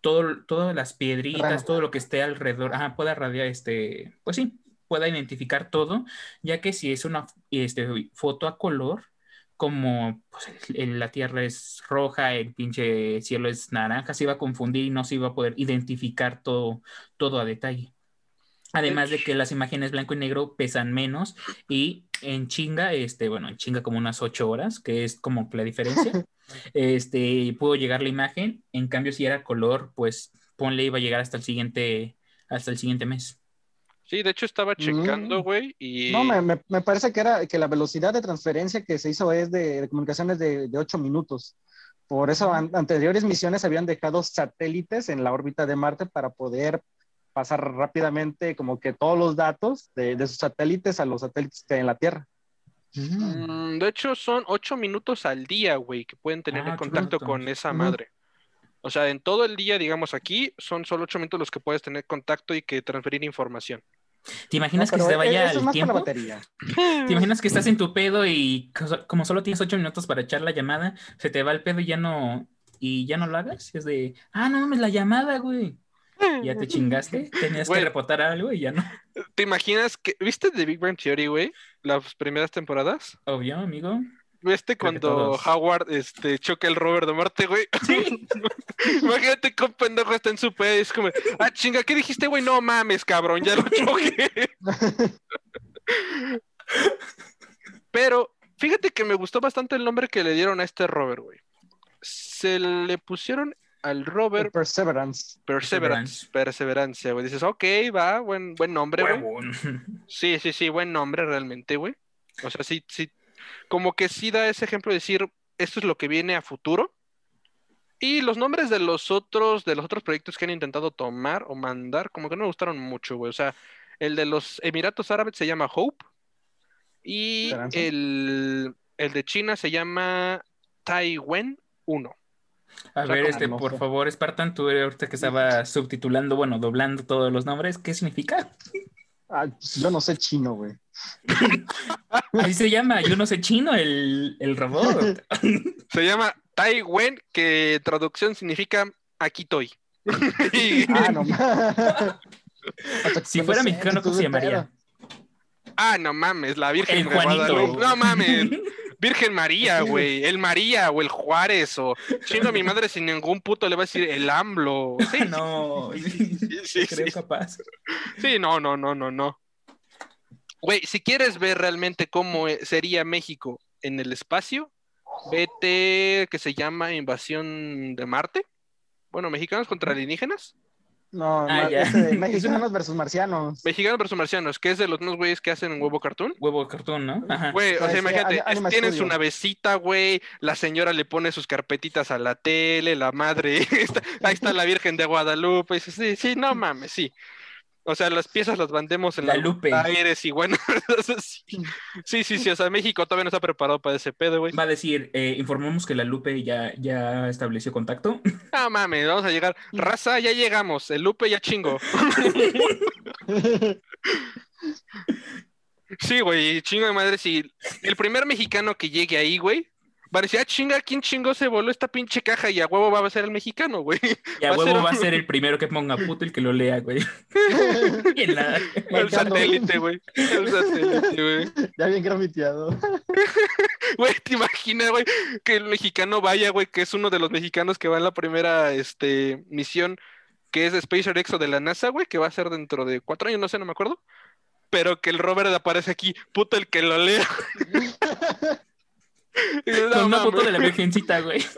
todo, todas las piedritas, todo lo que esté alrededor, ajá, pueda radiar, este, pues sí, pueda identificar todo, ya que si es una este, foto a color, como pues, la tierra es roja, el pinche cielo es naranja, se iba a confundir y no se iba a poder identificar todo, todo a detalle. Además de que las imágenes blanco y negro pesan menos y en chinga, este, bueno, en chinga como unas ocho horas, que es como la diferencia, (laughs) este, pudo llegar la imagen, en cambio si era color, pues ponle iba a llegar hasta el siguiente, hasta el siguiente mes. Sí, de hecho estaba checando, mm. güey, y... No, me, me, parece que era que la velocidad de transferencia que se hizo es de, comunicaciones de, de 8 minutos. Por eso anteriores misiones habían dejado satélites en la órbita de Marte para poder pasar rápidamente como que todos los datos de, de sus satélites a los satélites que hay en la Tierra. Mm, de hecho, son 8 minutos al día, güey, que pueden tener en ah, contacto con esa madre. O sea, en todo el día, digamos aquí, son solo 8 minutos los que puedes tener contacto y que transferir información. ¿Te imaginas que se te vaya el tiempo? ¿Te imaginas que estás en tu pedo y como solo tienes ocho minutos para echar la llamada, se te va el pedo y ya no y ya no lo hagas? Es de, ah, no mames, la llamada, güey. Ya te chingaste, tenías que reportar algo y ya no. ¿Te imaginas que viste The Big Bang Theory, güey? Las primeras temporadas. Obvio, amigo. ¿Viste cuando Howard este, choca el rover de Marte, güey? Sí. (laughs) Imagínate que un pendejo está en su pedo y es como, ah, chinga, ¿qué dijiste, güey? No mames, cabrón, ya lo choqué. (laughs) Pero fíjate que me gustó bastante el nombre que le dieron a este rover, güey. Se le pusieron al rover. Perseverance. Perseverance. Perseverancia, güey. Dices, ok, va, buen, buen nombre, güey. (laughs) Sí, sí, sí, buen nombre realmente, güey. O sea, sí, sí, como que sí da ese ejemplo de decir, esto es lo que viene a futuro. Y los nombres de los otros, de los otros proyectos que han intentado tomar o mandar, como que no me gustaron mucho, güey. O sea, el de los Emiratos Árabes se llama Hope. Y el, el, de China se llama Taiwan 1. A ver, este, por favor, Spartan, tú ahorita que estaba subtitulando, bueno, doblando todos los nombres, ¿qué significa? Ah, yo no sé chino, güey. (laughs) Así se llama, yo no sé chino, el, el robot. (laughs) Se llama Tai Wen, que traducción significa aquí estoy. (laughs) ah, no Si fuera mexicano, ¿cómo se llamaría? Ah, no mames, la Virgen de Guadalupe. No mames. Virgen María, güey. El María o el Juárez o chingo a mi madre sin ningún puto le va a decir el AMLO. Sí, no. Sí, creo capaz. Sí, no, no, no, no, no. Güey, si quieres ver realmente cómo e, sería México en el espacio, vete que se llama Invasión de Marte. Bueno, mexicanos contra alienígenas. No, ah, no (laughs) mexicanos versus marcianos. Mexicanos versus marcianos, que es de los mismos güeyes que hacen huevo cartoon. Huevo cartoon, ¿no? Güey, o sea, imagínate, tienen su navecita, güey, la señora le pone sus carpetitas a la tele, la madre, (laughs) ahí está la Virgen de Guadalupe, sí, sí, no mames, sí. O sea, las piezas las vendemos en la, Lupe. Aires y bueno, (laughs) sí. sí, sí, o sea, México todavía no está preparado para ese pedo, güey. Va a decir, eh, informamos que la Lupe ya, ya estableció contacto. (laughs) No mames, vamos a llegar. Raza, ya llegamos, el Lupe ya chingo. (laughs) sí, güey, chingo de madre, sí. El primer mexicano que llegue ahí, güey, Parecía chinga, ¿quién chingo se voló esta pinche caja? Y a huevo va a ser el mexicano, güey. Y a huevo va a ser el primero que ponga puto el que lo lea, güey. (laughs) El satélite, güey. El satélite, güey. Ya bien gramiteado. (laughs) Güey, ¿te imaginas, güey? Que el mexicano vaya, güey, que es uno de los mexicanos que va en la primera este, misión, que es Spacer Exo de la NASA, güey, que va a ser dentro de cuatro años, no sé, no me acuerdo. Pero que el Robert aparece aquí, puto el que lo lea. (laughs) Con una foto de la virgencita, güey. (laughs)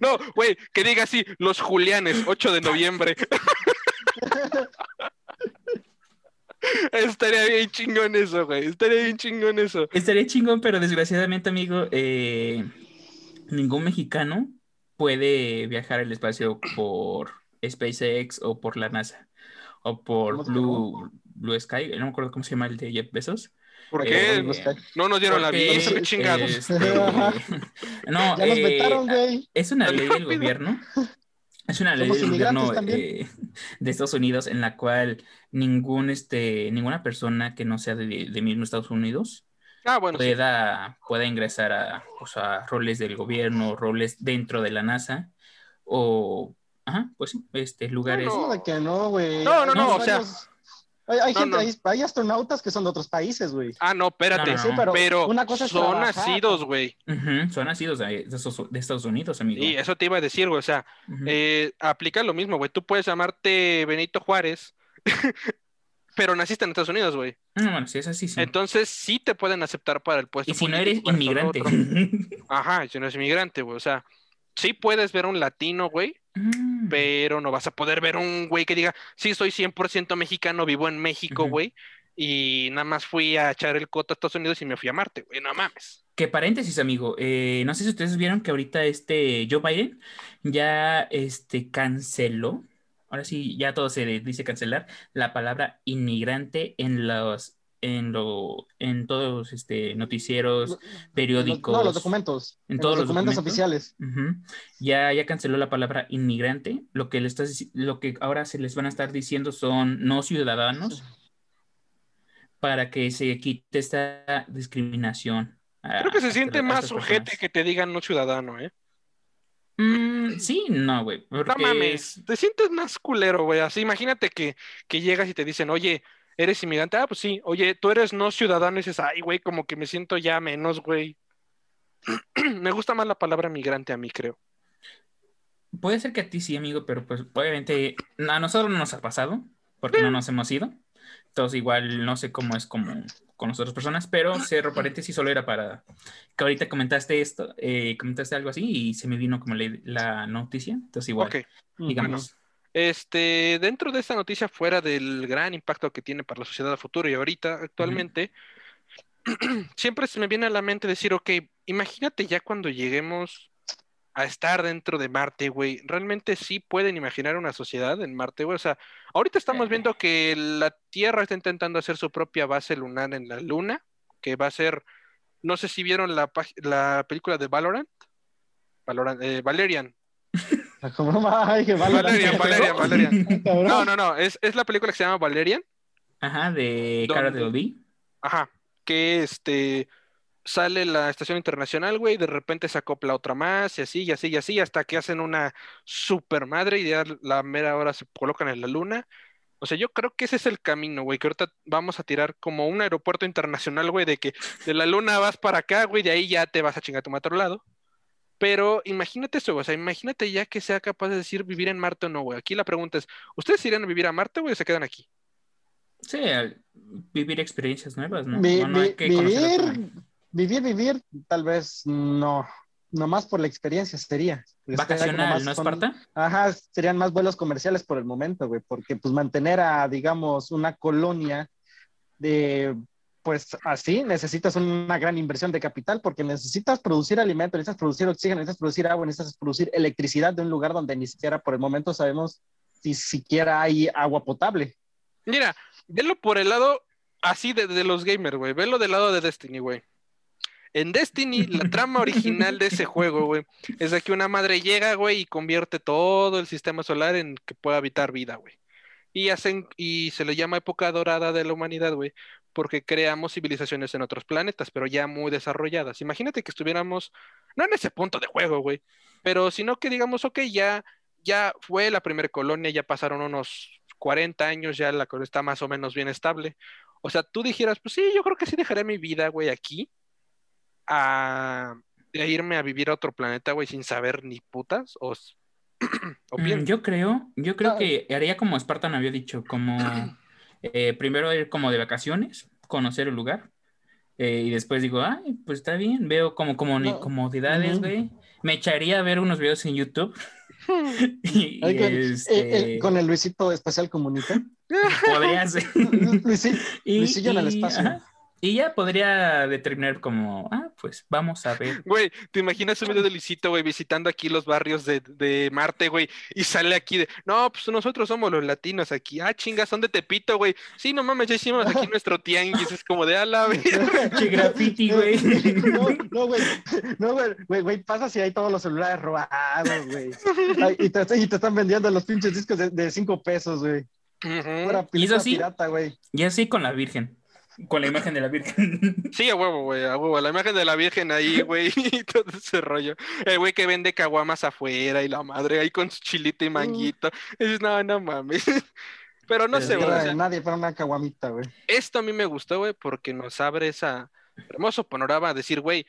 No, güey, que diga así, los Julianes, 8 de noviembre. (laughs) Estaría bien chingón eso, güey. Estaría bien chingón eso. Estaría chingón, pero desgraciadamente, amigo, eh, ningún mexicano puede viajar al espacio por SpaceX o por la NASA o por Blue, Blue Sky. No me acuerdo cómo se llama el de Jeff Bezos. ¿Por qué? Eh, no nos dieron la visa, chingados. Este, (laughs) no, ya eh, Es una ley del gobierno. Es una ley del gobierno eh, de Estados Unidos en la cual ningún, este, ninguna persona que no sea de, mismo Estados Unidos ah, pueda, pueda ingresar a, roles del gobierno, roles dentro de la NASA o, ajá, pues sí, este, lugares. No, no, no, no, no, o sea, hay, gente, Hay, astronautas que son de otros países, güey. Ah, no, espérate. pero, una cosa son nacidos, güey. Son nacidos de, Estados Unidos, amigo. Y eso te iba a decir, güey. O sea, eh, aplica lo mismo, güey. Tú puedes llamarte Benito Juárez, (laughs) pero naciste en Estados Unidos, güey. No, bueno, sí, es así, sí. Entonces sí te pueden aceptar para el puesto. Y si no eres inmigrante. (laughs) Ajá, si no eres inmigrante, güey. O sea, sí puedes ver un latino, güey, mm. pero no vas a poder ver un güey que diga, sí, soy 100% mexicano, vivo en México, güey, y nada más fui a echar el coto a Estados Unidos y me fui a Marte, güey, no mames. Que paréntesis, amigo, eh, no sé si ustedes vieron que ahorita este Joe Biden ya este, canceló, ahora sí, ya todo se dice cancelar, la palabra inmigrante en los en lo en todos este noticieros periódicos no, los documentos en, todos los documentos, oficiales. Ya ya canceló la palabra inmigrante. Lo que le está, lo que ahora se les van a estar diciendo son no ciudadanos para que se quite esta discriminación creo que se siente más sujete que te digan no ciudadano eh mm, sí, no, güey. No mames, te sientes más culero, güey. Así, imagínate que, que llegas y te dicen, oye, eres inmigrante, ah, pues sí, oye, tú eres no ciudadano y dices, ay, güey, como que me siento ya menos, güey. (clears throat) me gusta más la palabra migrante a mí, creo. Puede ser que a ti sí, amigo, pero pues obviamente a nosotros no nos ha pasado, porque no nos hemos ido. Entonces igual no sé cómo es como con las otras personas, pero cierro paréntesis, solo era para que ahorita comentaste esto, eh, comentaste algo así y se me vino como la, noticia. Entonces igual, digamos. Este, dentro de esta noticia, fuera del gran impacto que tiene para la sociedad a futuro y ahorita, actualmente, (clears throat) siempre se me viene a la mente decir, ok, imagínate ya cuando lleguemos a estar dentro de Marte, güey, realmente sí pueden imaginar una sociedad en Marte, güey. O sea, ahorita estamos viendo que la Tierra está intentando hacer su propia base lunar en la Luna, que va a ser, no sé si vieron la, la película de Valorant. Valerian. (laughs) Valerian. Valerian, Valerian, (laughs) Valerian. No, no, no, es, es la película que se llama Valerian. Ajá, de Cara de Ajá, que este sale la estación internacional, güey, de repente se acopla otra más, y así, y así, y así, hasta que hacen una super madre y ya la mera hora se colocan en la luna. O sea, yo creo que ese es el camino, güey, que ahorita vamos a tirar como un aeropuerto internacional, güey, de que de la luna vas para acá, güey, de ahí ya te vas a chingar a tu otro lado. Pero imagínate eso, o sea, imagínate ya que sea capaz de decir vivir en Marte o no, güey. Aquí la pregunta es, ¿ustedes irían a vivir a Marte, güey, o se quedan aquí? Sí, vivir experiencias nuevas, ¿no? vivir, vivir, vivir, tal vez no. Nomás por la experiencia sería. Vacacional, ¿no, Esparta? Ajá, serían más vuelos comerciales por el momento, güey, porque pues mantener a, digamos, una colonia de, pues así, necesitas una gran inversión de capital porque necesitas producir alimentos, necesitas producir oxígeno, necesitas producir agua, necesitas producir electricidad de un lugar donde ni siquiera por el momento sabemos si siquiera hay agua potable. Mira, velo por el lado así de, de los gamers, güey. Velo del lado de Destiny, güey. En Destiny, la trama original de ese juego, güey, es de que una madre llega, güey, y convierte todo el sistema solar en que pueda habitar vida, güey. Y hacen, y se le llama época dorada de la humanidad, güey, porque creamos civilizaciones en otros planetas, pero ya muy desarrolladas. Imagínate que estuviéramos, no en ese punto de juego, güey, pero sino que digamos, ok, ya, ya fue la primera colonia, ya pasaron unos 40 años ya la cosa está más o menos bien estable. O sea, tú dijeras, pues sí, yo creo que sí dejaré mi vida, güey, aquí, a, irme a vivir a otro planeta, güey, sin saber ni putas, o, (clears throat) bien. Mm, yo creo, yo creo que haría como Spartan había dicho, como (clears throat) eh, primero ir como de vacaciones, conocer el lugar, eh, y después digo, ay, pues está bien, veo como, como comodidades, güey. Me echaría a ver unos videos en YouTube (laughs) (laughs) y, este... con el Luisito Especial Comunica. Podría ser. (laughs) Luisito, Luisillo en el espacio. Y ya podría determinar como, ah, pues vamos a ver. Güey, ¿te imaginas un video de Luisito, güey, visitando aquí los barrios de, de, Marte, güey? Y sale aquí de, no, pues nosotros somos los latinos aquí. Ah, chingas, son de Tepito, güey. Sí, no mames, ya hicimos aquí (laughs) nuestro tianguis. Es como de a la (laughs) Che graffiti, güey. (laughs) No, no, güey. No, güey, güey, pasa si hay todos los celulares robados, güey. Y te, y te están vendiendo los pinches discos de, cinco pesos, güey. y eso sí, pirata, güey. Y así con la Virgen. Con la imagen de la Virgen. (laughs) Sí, a huevo, güey, a huevo. La imagen de la Virgen ahí, (laughs) güey, y todo ese rollo. El güey que vende caguamas afuera y la madre ahí con su chilito y mm. manguito. Es, no, no mames. (laughs) Pero no sé, güey. nadie para una caguamita, güey. Esto a mí me gustó, güey, porque nos abre esa hermoso panorama a decir, güey,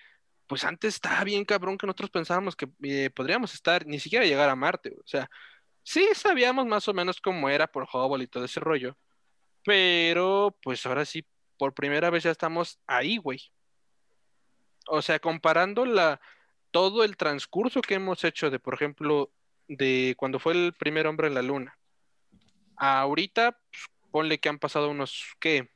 pues antes estaba bien cabrón que nosotros pensábamos que eh, podríamos estar, ni siquiera llegar a Marte, güey. O sea, sí sabíamos más o menos cómo era por Hubble y todo ese rollo. Pero, pues ahora sí por primera vez ya estamos ahí, güey. O sea, comparando la, todo el transcurso que hemos hecho de, por ejemplo, de cuando fue el primer hombre en la luna. Ahorita, pues, ponle que han pasado unos, ¿qué?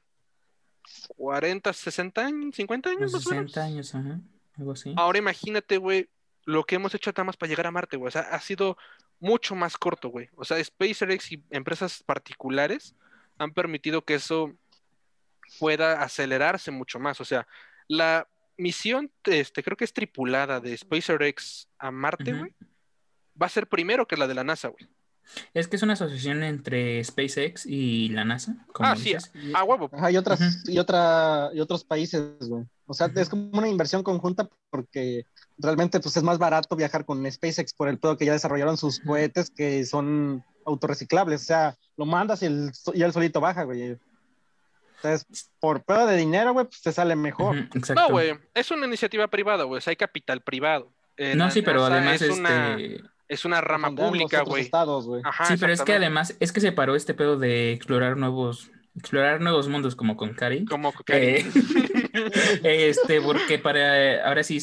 40, 60 años, 50 años. 60 años, ajá, algo así. Ahora imagínate, güey, lo que hemos hecho más para llegar a Marte, güey. O sea, ha sido mucho más corto, güey. O sea, SpaceX y empresas particulares han permitido que eso pueda acelerarse mucho más. O sea, la misión, este, creo que es tripulada de SpaceX a Marte, güey, va a ser primero que la de la NASA, güey. Es que es una asociación entre SpaceX y la NASA. ah, sí, a huevo. hay otras, y otra, y otros países, güey. O sea, es como una inversión conjunta porque realmente pues es más barato viajar con SpaceX por el pedo que ya desarrollaron sus cohetes que son autorreciclables. O sea, lo mandas y el, y el solito baja, güey. Entonces, por pedo de dinero, güey, pues te sale mejor. no, güey, es una iniciativa privada, güey, o sea, hay capital privado. Eh, no, sí, pero además es una, este, es una rama pública, güey. Sí, pero es que además es que se paró este pedo de explorar nuevos explorar nuevos mundos como con Cari. Como (laughs) con Cari. Eh, este, porque para ahora sí,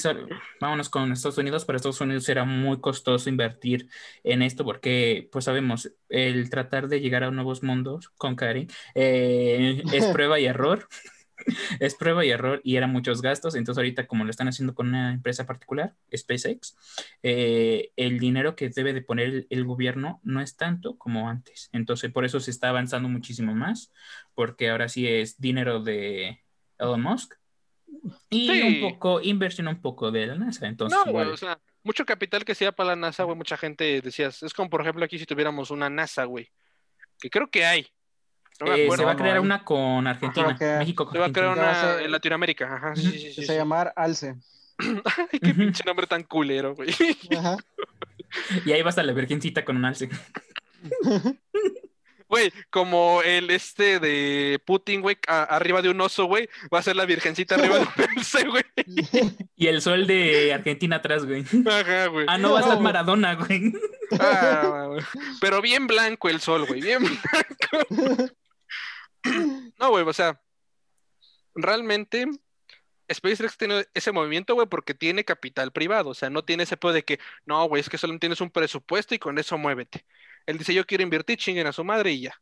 vámonos con Estados Unidos. Para Estados Unidos era muy costoso invertir en esto porque, pues sabemos, el tratar de llegar a nuevos mundos con Cari eh, es (laughs) prueba y error. (laughs) es prueba y error y eran muchos gastos. Entonces ahorita como lo están haciendo con una empresa particular, SpaceX, eh, el dinero que debe de poner el, gobierno no es tanto como antes. Entonces por eso se está avanzando muchísimo más, porque ahora sí es dinero de Elon Musk y un poco, inversión un poco de la NASA. Entonces, no, o sea, mucho capital que sea para la NASA, güey, mucha gente decías, es como por ejemplo aquí si tuviéramos una NASA, güey, que creo que hay. Eh, se va a crear una con Argentina, México. se va a crear una en Latinoamérica, ajá, sí, sí, sí, Se va a llamar ALCE. (laughs) Ay, qué pinche nombre tan culero, güey. Ajá. Y ahí va a estar la virgencita con un alce. (laughs) Güey, como el este de Putin, güey, arriba de un oso, güey, va a ser la virgencita arriba de un (laughs) alce, güey. Y el sol de Argentina atrás, güey. Ajá, güey. Ah, no, va a ser Maradona, güey. Ah, pero bien blanco el sol, güey, bien blanco. (clears throat) No, güey, o sea, realmente SpaceX tiene ese movimiento, güey, porque tiene capital privado. O sea, no tiene ese poder de que, no, güey, es que solo tienes un presupuesto y con eso muévete. Él dice, yo quiero invertir, chinguen a su madre y ya.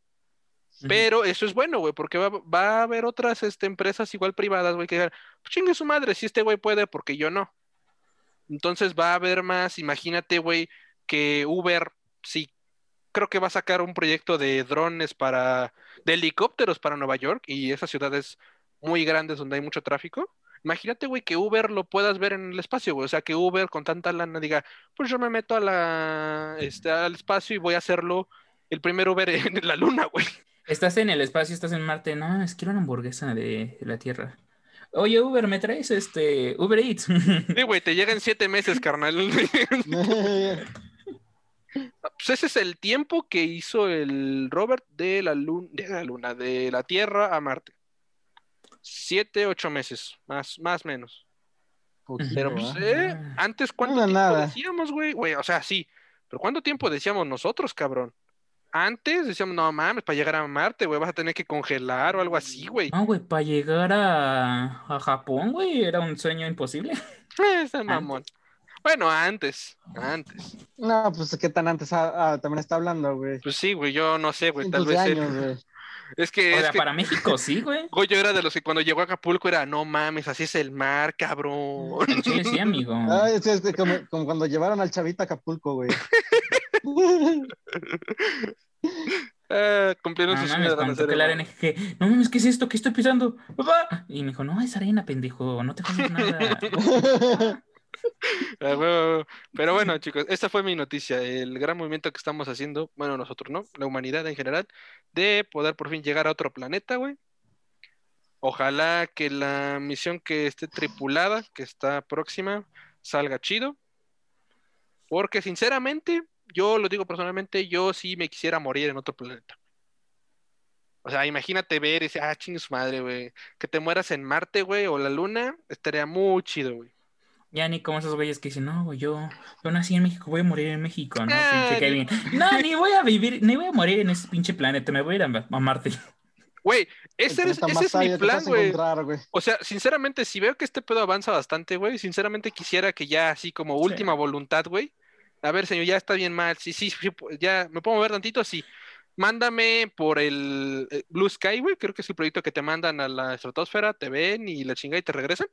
Pero eso es bueno, güey, porque va, a haber otras este, empresas igual privadas, güey, que digan, pues chingue su madre, si este güey puede, porque yo no. Entonces va a haber más, imagínate, güey, que Uber, sí, creo que va a sacar un proyecto de drones para, de helicópteros para Nueva York y esas ciudades muy grandes donde hay mucho tráfico. Imagínate, güey, que Uber lo puedas ver en el espacio, güey. O sea, que Uber con tanta lana diga, pues yo me meto a la, este, al espacio y voy a hacerlo el primer Uber en la luna, güey. Estás en el espacio, estás en Marte. No, es que una hamburguesa de la Tierra. Oye, Uber, ¿me traes este Uber Eats? Sí, güey, te llega en siete meses, carnal. (laughs) (laughs) pues ese es el tiempo que hizo el Robert de la luna, de la luna, de la Tierra a Marte siete, ocho meses, más, más menos. pero pues, ¿eh? antes cuánto tiempo decíamos, güey, güey, o sea, sí, pero ¿cuánto tiempo decíamos nosotros, cabrón? Antes decíamos, no mames, para llegar a Marte, güey, vas a tener que congelar o algo así, güey. No, güey, para llegar a, a Japón, güey, era un sueño imposible. (laughs) Ese mamón. Bueno, antes, antes. No, pues qué tan antes ah, ah, también está hablando, güey. Pues sí, güey, yo no sé, güey, tal vez. Años, (laughs) es que. O sea, para México sí, güey. (laughs) Goyo era de los que cuando llegó a Acapulco era, no mames, así es el mar, cabrón. Sí, sí, amigo. Ah, es, como, cuando llevaron al chavito a Acapulco, güey. (laughs) ah, cumplieron no, sus sueños. Que la arena, no mames, ¿qué es esto? ¿Qué estoy pisando? ¡Papá! Y me dijo, no, es arena, pendejo, no te jodas nada. Pero bueno, chicos, esta fue mi noticia. El gran movimiento que estamos haciendo, bueno, nosotros no, la humanidad en general, de poder por fin llegar a otro planeta, güey. Ojalá que la misión que esté tripulada, que está próxima, salga chido. Porque sinceramente, yo lo digo personalmente, yo sí me quisiera morir en otro planeta. O sea, imagínate ver ese, ah, chingue su madre, güey. Que te mueras en Marte, güey, o la Luna, estaría muy chido, güey. Ya ni como esos güeyes que dicen, no, yo, yo nací en México, voy a morir en México, ¿no? Pinche Kevin. (laughs) No, ni voy a vivir, ni voy a morir en ese pinche planeta, me voy a ir a, Marte. Güey, ese, es, ese es mi plan, güey. O sea, sinceramente, si veo que este pedo avanza bastante, güey, sinceramente quisiera que ya así como última voluntad, güey. A ver, señor, ya está bien mal. Sí, sí, ya me puedo mover tantito, sí. Mándame por el eh, Blue Sky, güey. Creo que es el proyecto que te mandan a la estratosfera, te ven y la chingada y te regresan.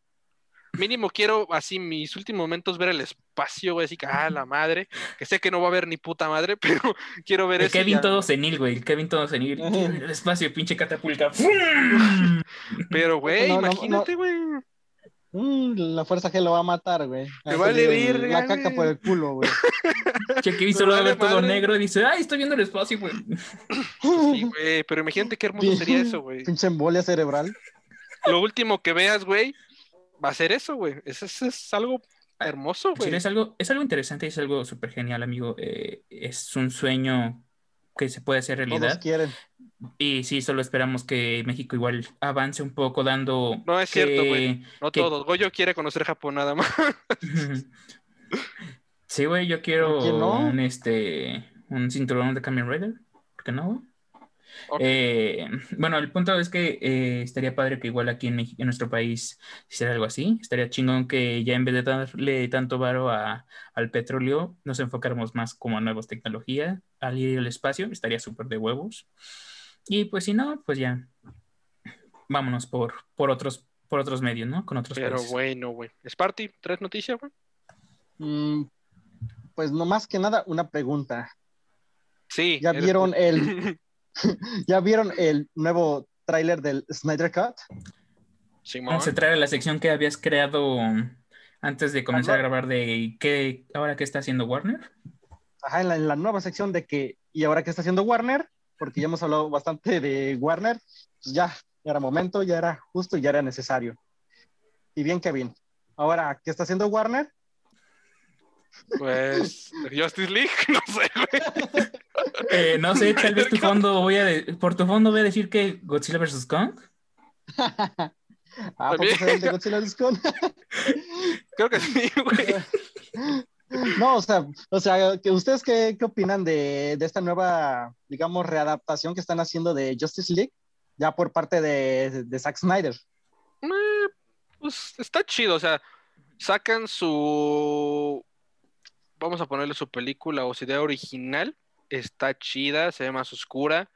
Mínimo quiero así mis últimos momentos ver el espacio, güey, así que, ah, la madre, que sé que no va a haber ni puta madre, (laughs) pero quiero ver el Kevin todo senil, güey, el Kevin todo senil, el espacio, pinche catapulta. (laughs) pero, güey, imagínate, güey. Mm, la fuerza que lo va a matar, güey. Me vale ver, La caca por el culo, güey. (laughs) Che, Kevin solo va a ver todo negro y dice, ay, estoy viendo el espacio, güey. Sí, güey, pero imagínate qué hermoso sería eso, güey. Pinche embolia cerebral. Lo último que veas, güey, va a ser eso, güey. Eso, es algo hermoso, güey. es algo, es algo interesante y es algo súper genial, amigo. Eh, es un sueño que se puede hacer realidad. Todos quieren. Y sí, solo esperamos que México igual avance un poco dando. No es cierto, güey. No todos. Goyo quiere conocer Japón nada más. (laughs) sí, güey, yo quiero un este un cinturón de Kamen Rider. ¿Por qué no? Eh, bueno, el punto es que eh, estaría padre que igual aquí en, México, en nuestro país hiciera algo así. Estaría chingón que ya en vez de darle tanto varo al petróleo, nos enfocáramos más como a nuevas tecnologías, al ir al espacio, estaría súper de huevos. Y pues si no, pues ya vámonos por, por, otros, por otros medios, ¿no? Con otros Pero bueno, güey. Sparty, ¿tres noticias, güey? Mm, pues no más que nada una pregunta. Sí. ¿Ya vieron el (laughs) (laughs) ¿Ya vieron el nuevo tráiler del Snyder Cut? Vamos a traer a la sección que habías creado antes de comenzar a grabar de qué, ahora qué está haciendo Warner. Ajá, en la, nueva sección de que, ¿y ahora qué está haciendo Warner? Porque ya hemos hablado bastante de Warner, pues ya, ya era momento, ya era justo y ya era necesario. Y bien, Kevin, ahora, ¿qué está haciendo Warner? Pues Justice League, (laughs) no sé, güey. Eh, no sé, tal vez tu fondo voy a por tu fondo voy a decir que Godzilla vs. Kong. ah, ¿por de Godzilla vs. Kong? (laughs) Creo que sí, güey. No, o sea, o sea, ¿ustedes qué, qué opinan de, de, esta nueva, digamos, readaptación que están haciendo de Justice League, ya por parte de, de Zack Snyder? Eh, pues está chido, o sea, sacan su, vamos a ponerle su película o su idea original, está chida, se ve más oscura,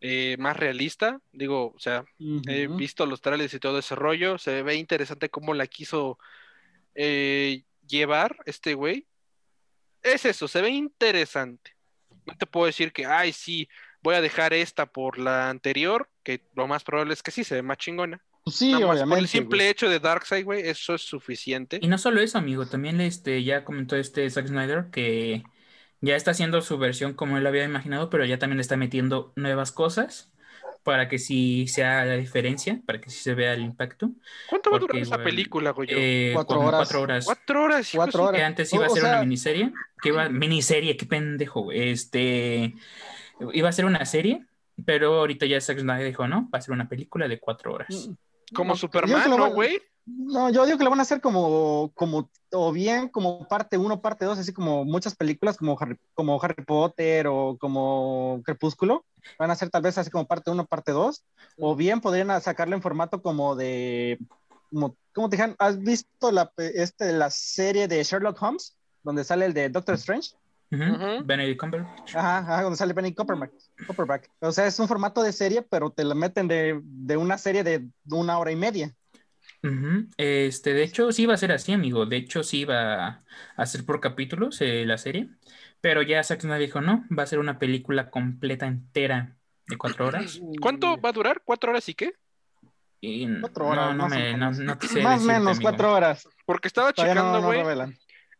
eh, más realista, digo, o sea, he visto los trailers y todo ese rollo, se ve interesante cómo la quiso eh, llevar este güey. Es eso, se ve interesante. No te puedo decir que, ay, sí, voy a dejar esta por la anterior, que lo más probable es que sí, se ve más chingona. Pues sí, obviamente. Por el simple hecho de Darkseid, güey, eso es suficiente. Y no solo eso, amigo, también este, ya comentó este Zack Snyder que ya está haciendo su versión como él había imaginado, pero ya también está metiendo nuevas cosas para que sí sea la diferencia, para que sí se vea el impacto. ¿Cuánto va a durar esa película, güey? Eh, cuatro, horas. cuatro horas. Cuatro horas. Cuatro horas. Que antes iba a ser una miniserie. Que iba, miniserie, qué pendejo, güey. Este, iba a ser una serie, pero ahorita ya Zack Snyder dijo, no, va a ser una película de cuatro horas. Mm. Como Superman, ¿no, güey? No, yo digo que lo van a hacer como, como, o bien como parte uno, parte dos, así como muchas películas como Harry, como Harry Potter o como Crepúsculo. Van a ser tal vez así como parte uno, parte dos. O bien podrían sacarlo en formato como de, como, ¿cómo te dijeron? ¿Has visto la, este, la serie de Sherlock Holmes? Donde sale el de Doctor Strange. Benedict Cumberbatch. Ajá, ajá, donde sale Benedict Cumberbatch. O sea, es un formato de serie, pero te lo meten de, de una serie de una hora y media. Este, de hecho, sí va a ser así, amigo. De hecho, sí va a ser por capítulos eh, la serie. Pero ya Zack Snyder dijo, no, va a ser una película completa entera de cuatro horas. (clears throat) ¿Cuánto va a durar? ¿Cuatro horas y qué? cuatro horas. No, no, me, no, Más o menos cuatro horas. Porque estaba checando, güey.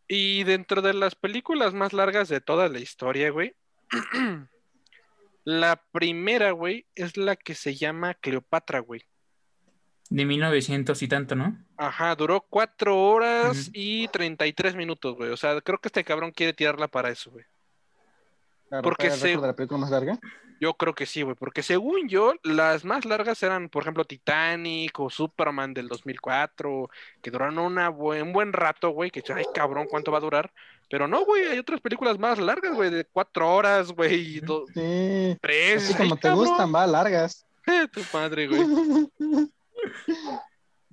Y dentro de las películas más largas de toda la historia, güey. (clears throat) la primera, güey, es la que se llama Cleopatra, güey. De 1900 y tanto, ¿no? Ajá, duró cuatro horas y 33 minutos, güey. O sea, creo que este cabrón quiere tirarla para eso, güey. Porque se... de la película más larga? Yo creo que sí, güey. Porque según yo, las más largas eran, por ejemplo, Titanic o Superman del 2004, que duraron una un buen rato, güey. Que, ay, cabrón, ¿cuánto va a durar? Pero no, güey, hay otras películas más largas, güey, de cuatro horas, güey. Sí. Tres. Así como te gustan, va, largas. (laughs) tu padre, güey. (laughs)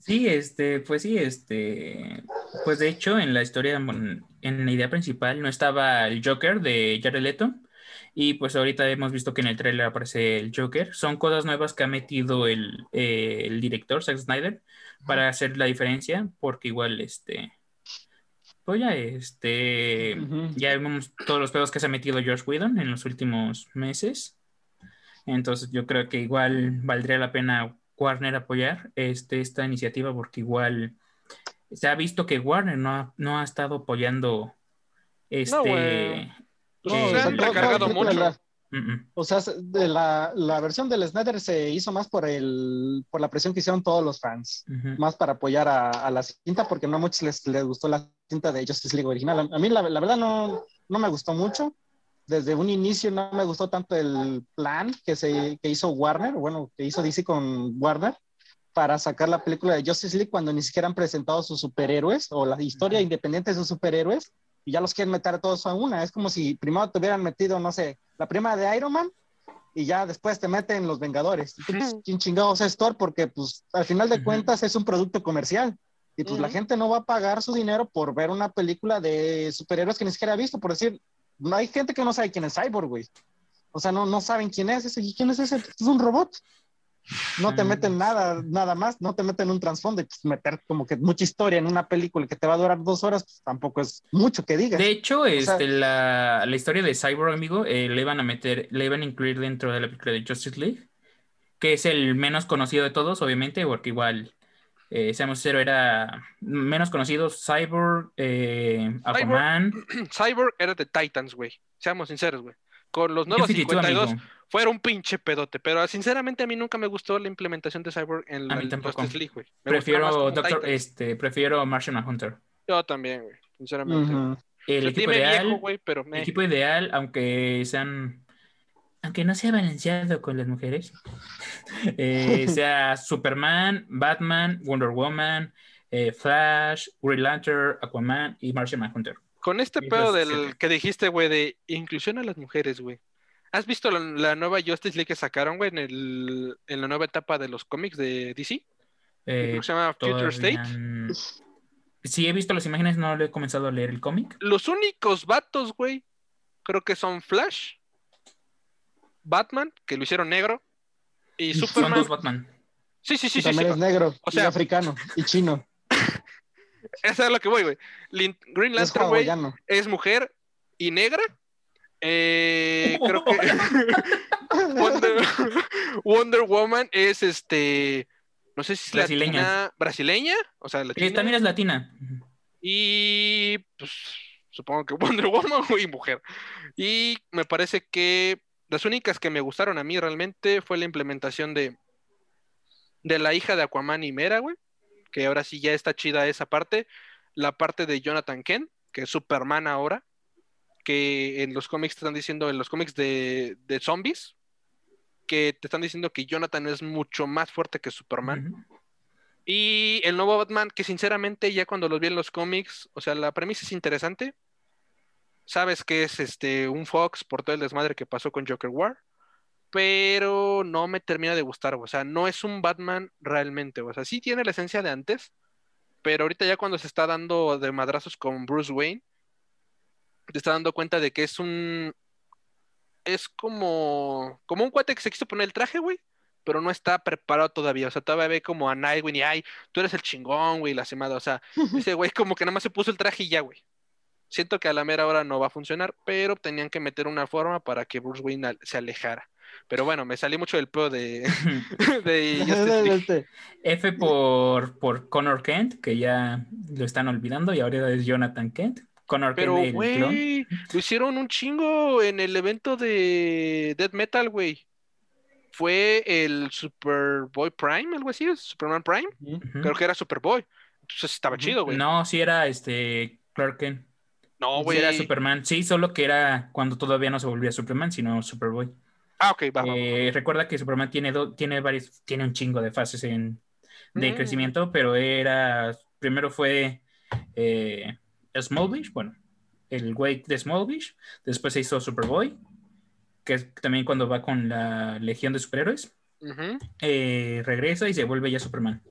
Sí, este, pues sí, este, pues de hecho en la historia, en la idea principal no estaba el Joker de Jared Leto y pues ahorita hemos visto que en el trailer aparece el Joker. Son cosas nuevas que ha metido el, eh, director Zack Snyder para hacer la diferencia, porque igual, este, pues ya, este, ya vemos todos los pedos que se ha metido George Whedon en los últimos meses. Entonces yo creo que igual valdría la pena Warner apoyar este, esta iniciativa porque igual se ha visto que Warner no ha, no ha estado apoyando este... No, se han recargado mucho. O sea, de la, la, versión del Snyder se hizo más por el por la presión que hicieron todos los fans, más para apoyar a, a, la cinta, porque no a muchos les, les, gustó la cinta de Justice League original. A, mí la, la, verdad no, no me gustó mucho. Desde un inicio no me gustó tanto el plan que, se, que hizo Warner, bueno, que hizo DC con Warner, para sacar la película de Justice League cuando ni siquiera han presentado sus superhéroes o la historia independiente de sus superhéroes y ya los quieren meter todos a una. Es como si primero te hubieran metido, no sé, la prima de Iron Man y ya después te meten los Vengadores. Pues, ¿Quién chingados es Thor? Porque pues al final de cuentas es un producto comercial. Y pues la gente no va a pagar su dinero por ver una película de superhéroes que ni siquiera ha visto. Por decir, no hay gente que no sabe quién es Cyborg, güey. O sea, no, no saben quién es ese. ¿Y quién es ese? Es un robot. No te meten nada, nada más, no te meten un trasfondo y pues meter como que mucha historia en una película que te va a durar dos horas, pues tampoco es mucho que digas. De hecho, este, la, la, historia de Cyborg, amigo, eh, le iban a meter, le iban a incluir dentro de la película de Justice League, que es el menos conocido de todos, obviamente, porque igual eh, seamos cero, era menos conocido, Cyborg, eh, Aquaman. (clears throat) Cyborg, era de Titans, güey. Seamos sinceros, güey. Con los nuevos 52 fueron un pinche pedote, pero sinceramente a mí nunca me gustó la implementación de Cyborg en la Justice League, güey. Prefiero Doctor, este, prefiero Martian Hunter. Yo también, güey, sinceramente. El equipo ideal, pero el equipo ideal, aunque sean aunque no sea balanceado con las mujeres, (laughs) eh, (laughs) sea Superman, Batman, Wonder Woman, eh, Flash, Green Lantern, Aquaman y Martian Manhunter. Con este pedo del que dijiste, güey, de inclusión a las mujeres, güey. ¿Has visto la, nueva Justice League que sacaron, güey, en, el, en la nueva etapa de los cómics de DC? Eh, se llama Future State. Sí, he visto las imágenes, no le he comenzado a leer el cómic. Los únicos vatos, güey, creo que son Flash, Batman, que lo hicieron negro, y Superman. Son dos Batman. Sí, sí, sí. también es negro, o sea, africano y chino. (laughs) Eso es lo que voy, güey. Green Lantern, güey, es mujer y negra. Eh, creo que (laughs) Wonder, Woman es este. No sé si es brasileña. Latina, brasileña. O sea, latina. también es latina. Y pues supongo que (laughs) Wonder Woman y mujer. Y me parece que las únicas que me gustaron a mí realmente fue la implementación de, de la hija de Aquaman y Mera, güey. Que ahora sí ya está chida esa parte. La parte de Jonathan Kent, que es Superman ahora. Que en los cómics te están diciendo, en los cómics de, zombies, que te están diciendo que Jonathan es mucho más fuerte que Superman. Y el nuevo Batman, que sinceramente ya cuando los vi en los cómics, o sea, la premisa es interesante, sabes que es este un Fox por todo el desmadre que pasó con Joker War, pero no me termina de gustar, o sea, no es un Batman realmente, o sea, sí tiene la esencia de antes, pero ahorita ya cuando se está dando de madrazos con Bruce Wayne, te está dando cuenta de que es un es como como un cuate que se quiso poner el traje, güey, pero no está preparado todavía. O sea, todavía ve como a Nightwing y, ay, tú eres el chingón, güey, la semana. O sea, (laughs) ese güey como que nada más se puso el traje y ya, güey. Siento que a la mera hora no va a funcionar, pero tenían que meter una forma para que Bruce Wayne se alejara. Pero bueno, me salí mucho del pro de, (laughs) (laughs) de F por, por Connor Kent, que ya lo están olvidando, y ahora es Jonathan Kent. Connor Pero, güey, lo hicieron un chingo en el evento de Death Metal, güey. Fue el Superboy Prime, algo así, Superman Prime. Creo que era Superboy. Entonces estaba chido, güey. No, sí era este Clark Kent. No, güey. era Superman. Sí, solo que era cuando todavía no se volvía Superman, sino Superboy. Ah, ok, va. Eh, recuerda que Superman tiene, tiene, varios, tiene un chingo de fases en, de mm. crecimiento, pero era. Primero fue eh, Smallvish, bueno, el güey de Smallvish. Después se hizo Superboy, que es también cuando va con la Legión de Superhéroes. Eh, regresa y se vuelve ya Superman.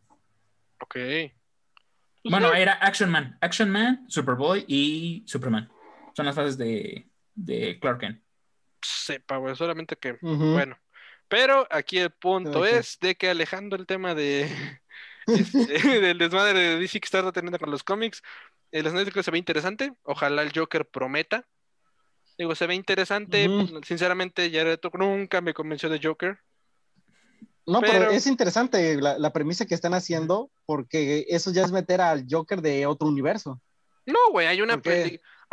Ok. Pues bueno, era Action Man, Action Man, Superboy y Superman. Son las fases de, de Clark Kent. Sepa, güey, solamente que, bueno. Pero aquí el punto es de que alejando el tema de este, (laughs) del desmadre de DC que está teniendo con los cómics, el escenario se ve interesante. Ojalá el Joker prometa. Digo, se ve interesante. Sinceramente, ya nunca me convenció de Joker. No, pero, es interesante la, premisa que están haciendo porque eso ya es meter al Joker de otro universo. No, güey, hay una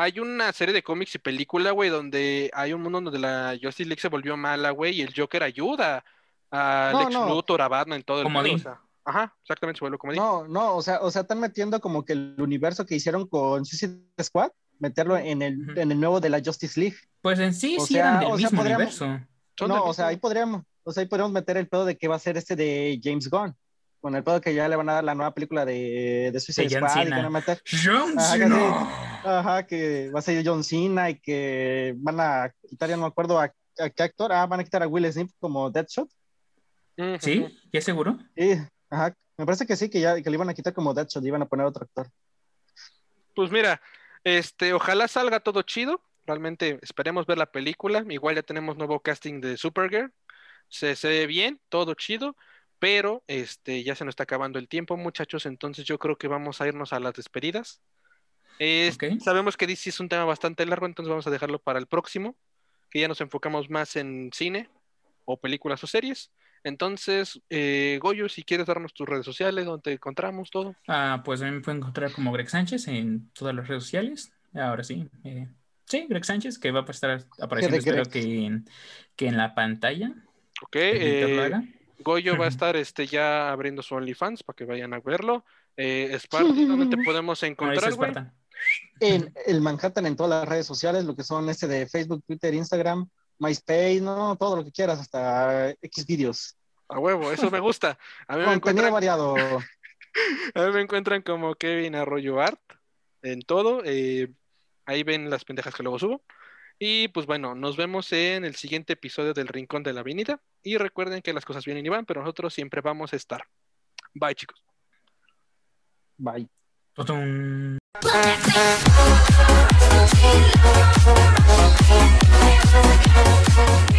hay una serie de cómics y película, güey, donde hay un mundo donde la Justice League se volvió mala, güey, y el Joker ayuda a Lex Luthor, a Batman, todo el mundo. Ajá, exactamente, vuelve como No, no, o sea, o sea, están metiendo como que el universo que hicieron con Suicide Squad, meterlo en el, en el nuevo de la Justice League. Pues en sí, sí eran del mismo universo. No, o sea, ahí podríamos, o sea, ahí podríamos meter el pedo de que va a ser este de James Gunn. Con el pedo que ya le van a dar la nueva película de, de Suicide Squad. Y van a meter, John Cena. ajá, que va a ser John Cena y que van a quitar, ya no me acuerdo a, qué actor. Ah, van a quitar a Will Smith como Deadshot. ¿Sí? ¿Ya seguro? Sí, ajá. Me parece que sí, que ya que le iban a quitar como Deadshot y iban a poner otro actor. Pues mira, este, ojalá salga todo chido. Realmente esperemos ver la película. Igual ya tenemos nuevo casting de Supergirl se, ve bien, todo chido, pero este, ya se nos está acabando el tiempo, muchachos, entonces yo creo que vamos a irnos a las despedidas. Sabemos que DC es un tema bastante largo, entonces vamos a dejarlo para el próximo, que ya nos enfocamos más en cine o películas o series. Entonces, eh, Goyo, si quieres darnos tus redes sociales, donde te encontramos, todo. Ah, pues a mí me pueden encontrar como Greg Sánchez en todas las redes sociales. Ahora sí. Eh, sí, Greg Sánchez, que va a estar apareciendo, espero que en, que en la pantalla. Ok, eh, Goyo va a (laughs) estar este, ya abriendo su OnlyFans para que vayan a verlo. Eh, Spartan, ¿dónde te (laughs) podemos encontrar, güey? En el Manhattan en todas las redes sociales, lo que son este de Facebook, Twitter, Instagram, MySpace, no, todo lo que quieras, hasta X videos. A huevo, eso me gusta. A mí me encuentran... variado. (laughs) A mí me encuentran como Kevin Arroyo Art en todo. Eh, ahí ven las pendejas que luego subo. Y pues bueno, nos vemos en el siguiente episodio del Rincón de la Avenida. Y recuerden que las cosas vienen y van, pero nosotros siempre vamos a estar. Bye, chicos. Bye. Oh, oh, oh, oh, oh,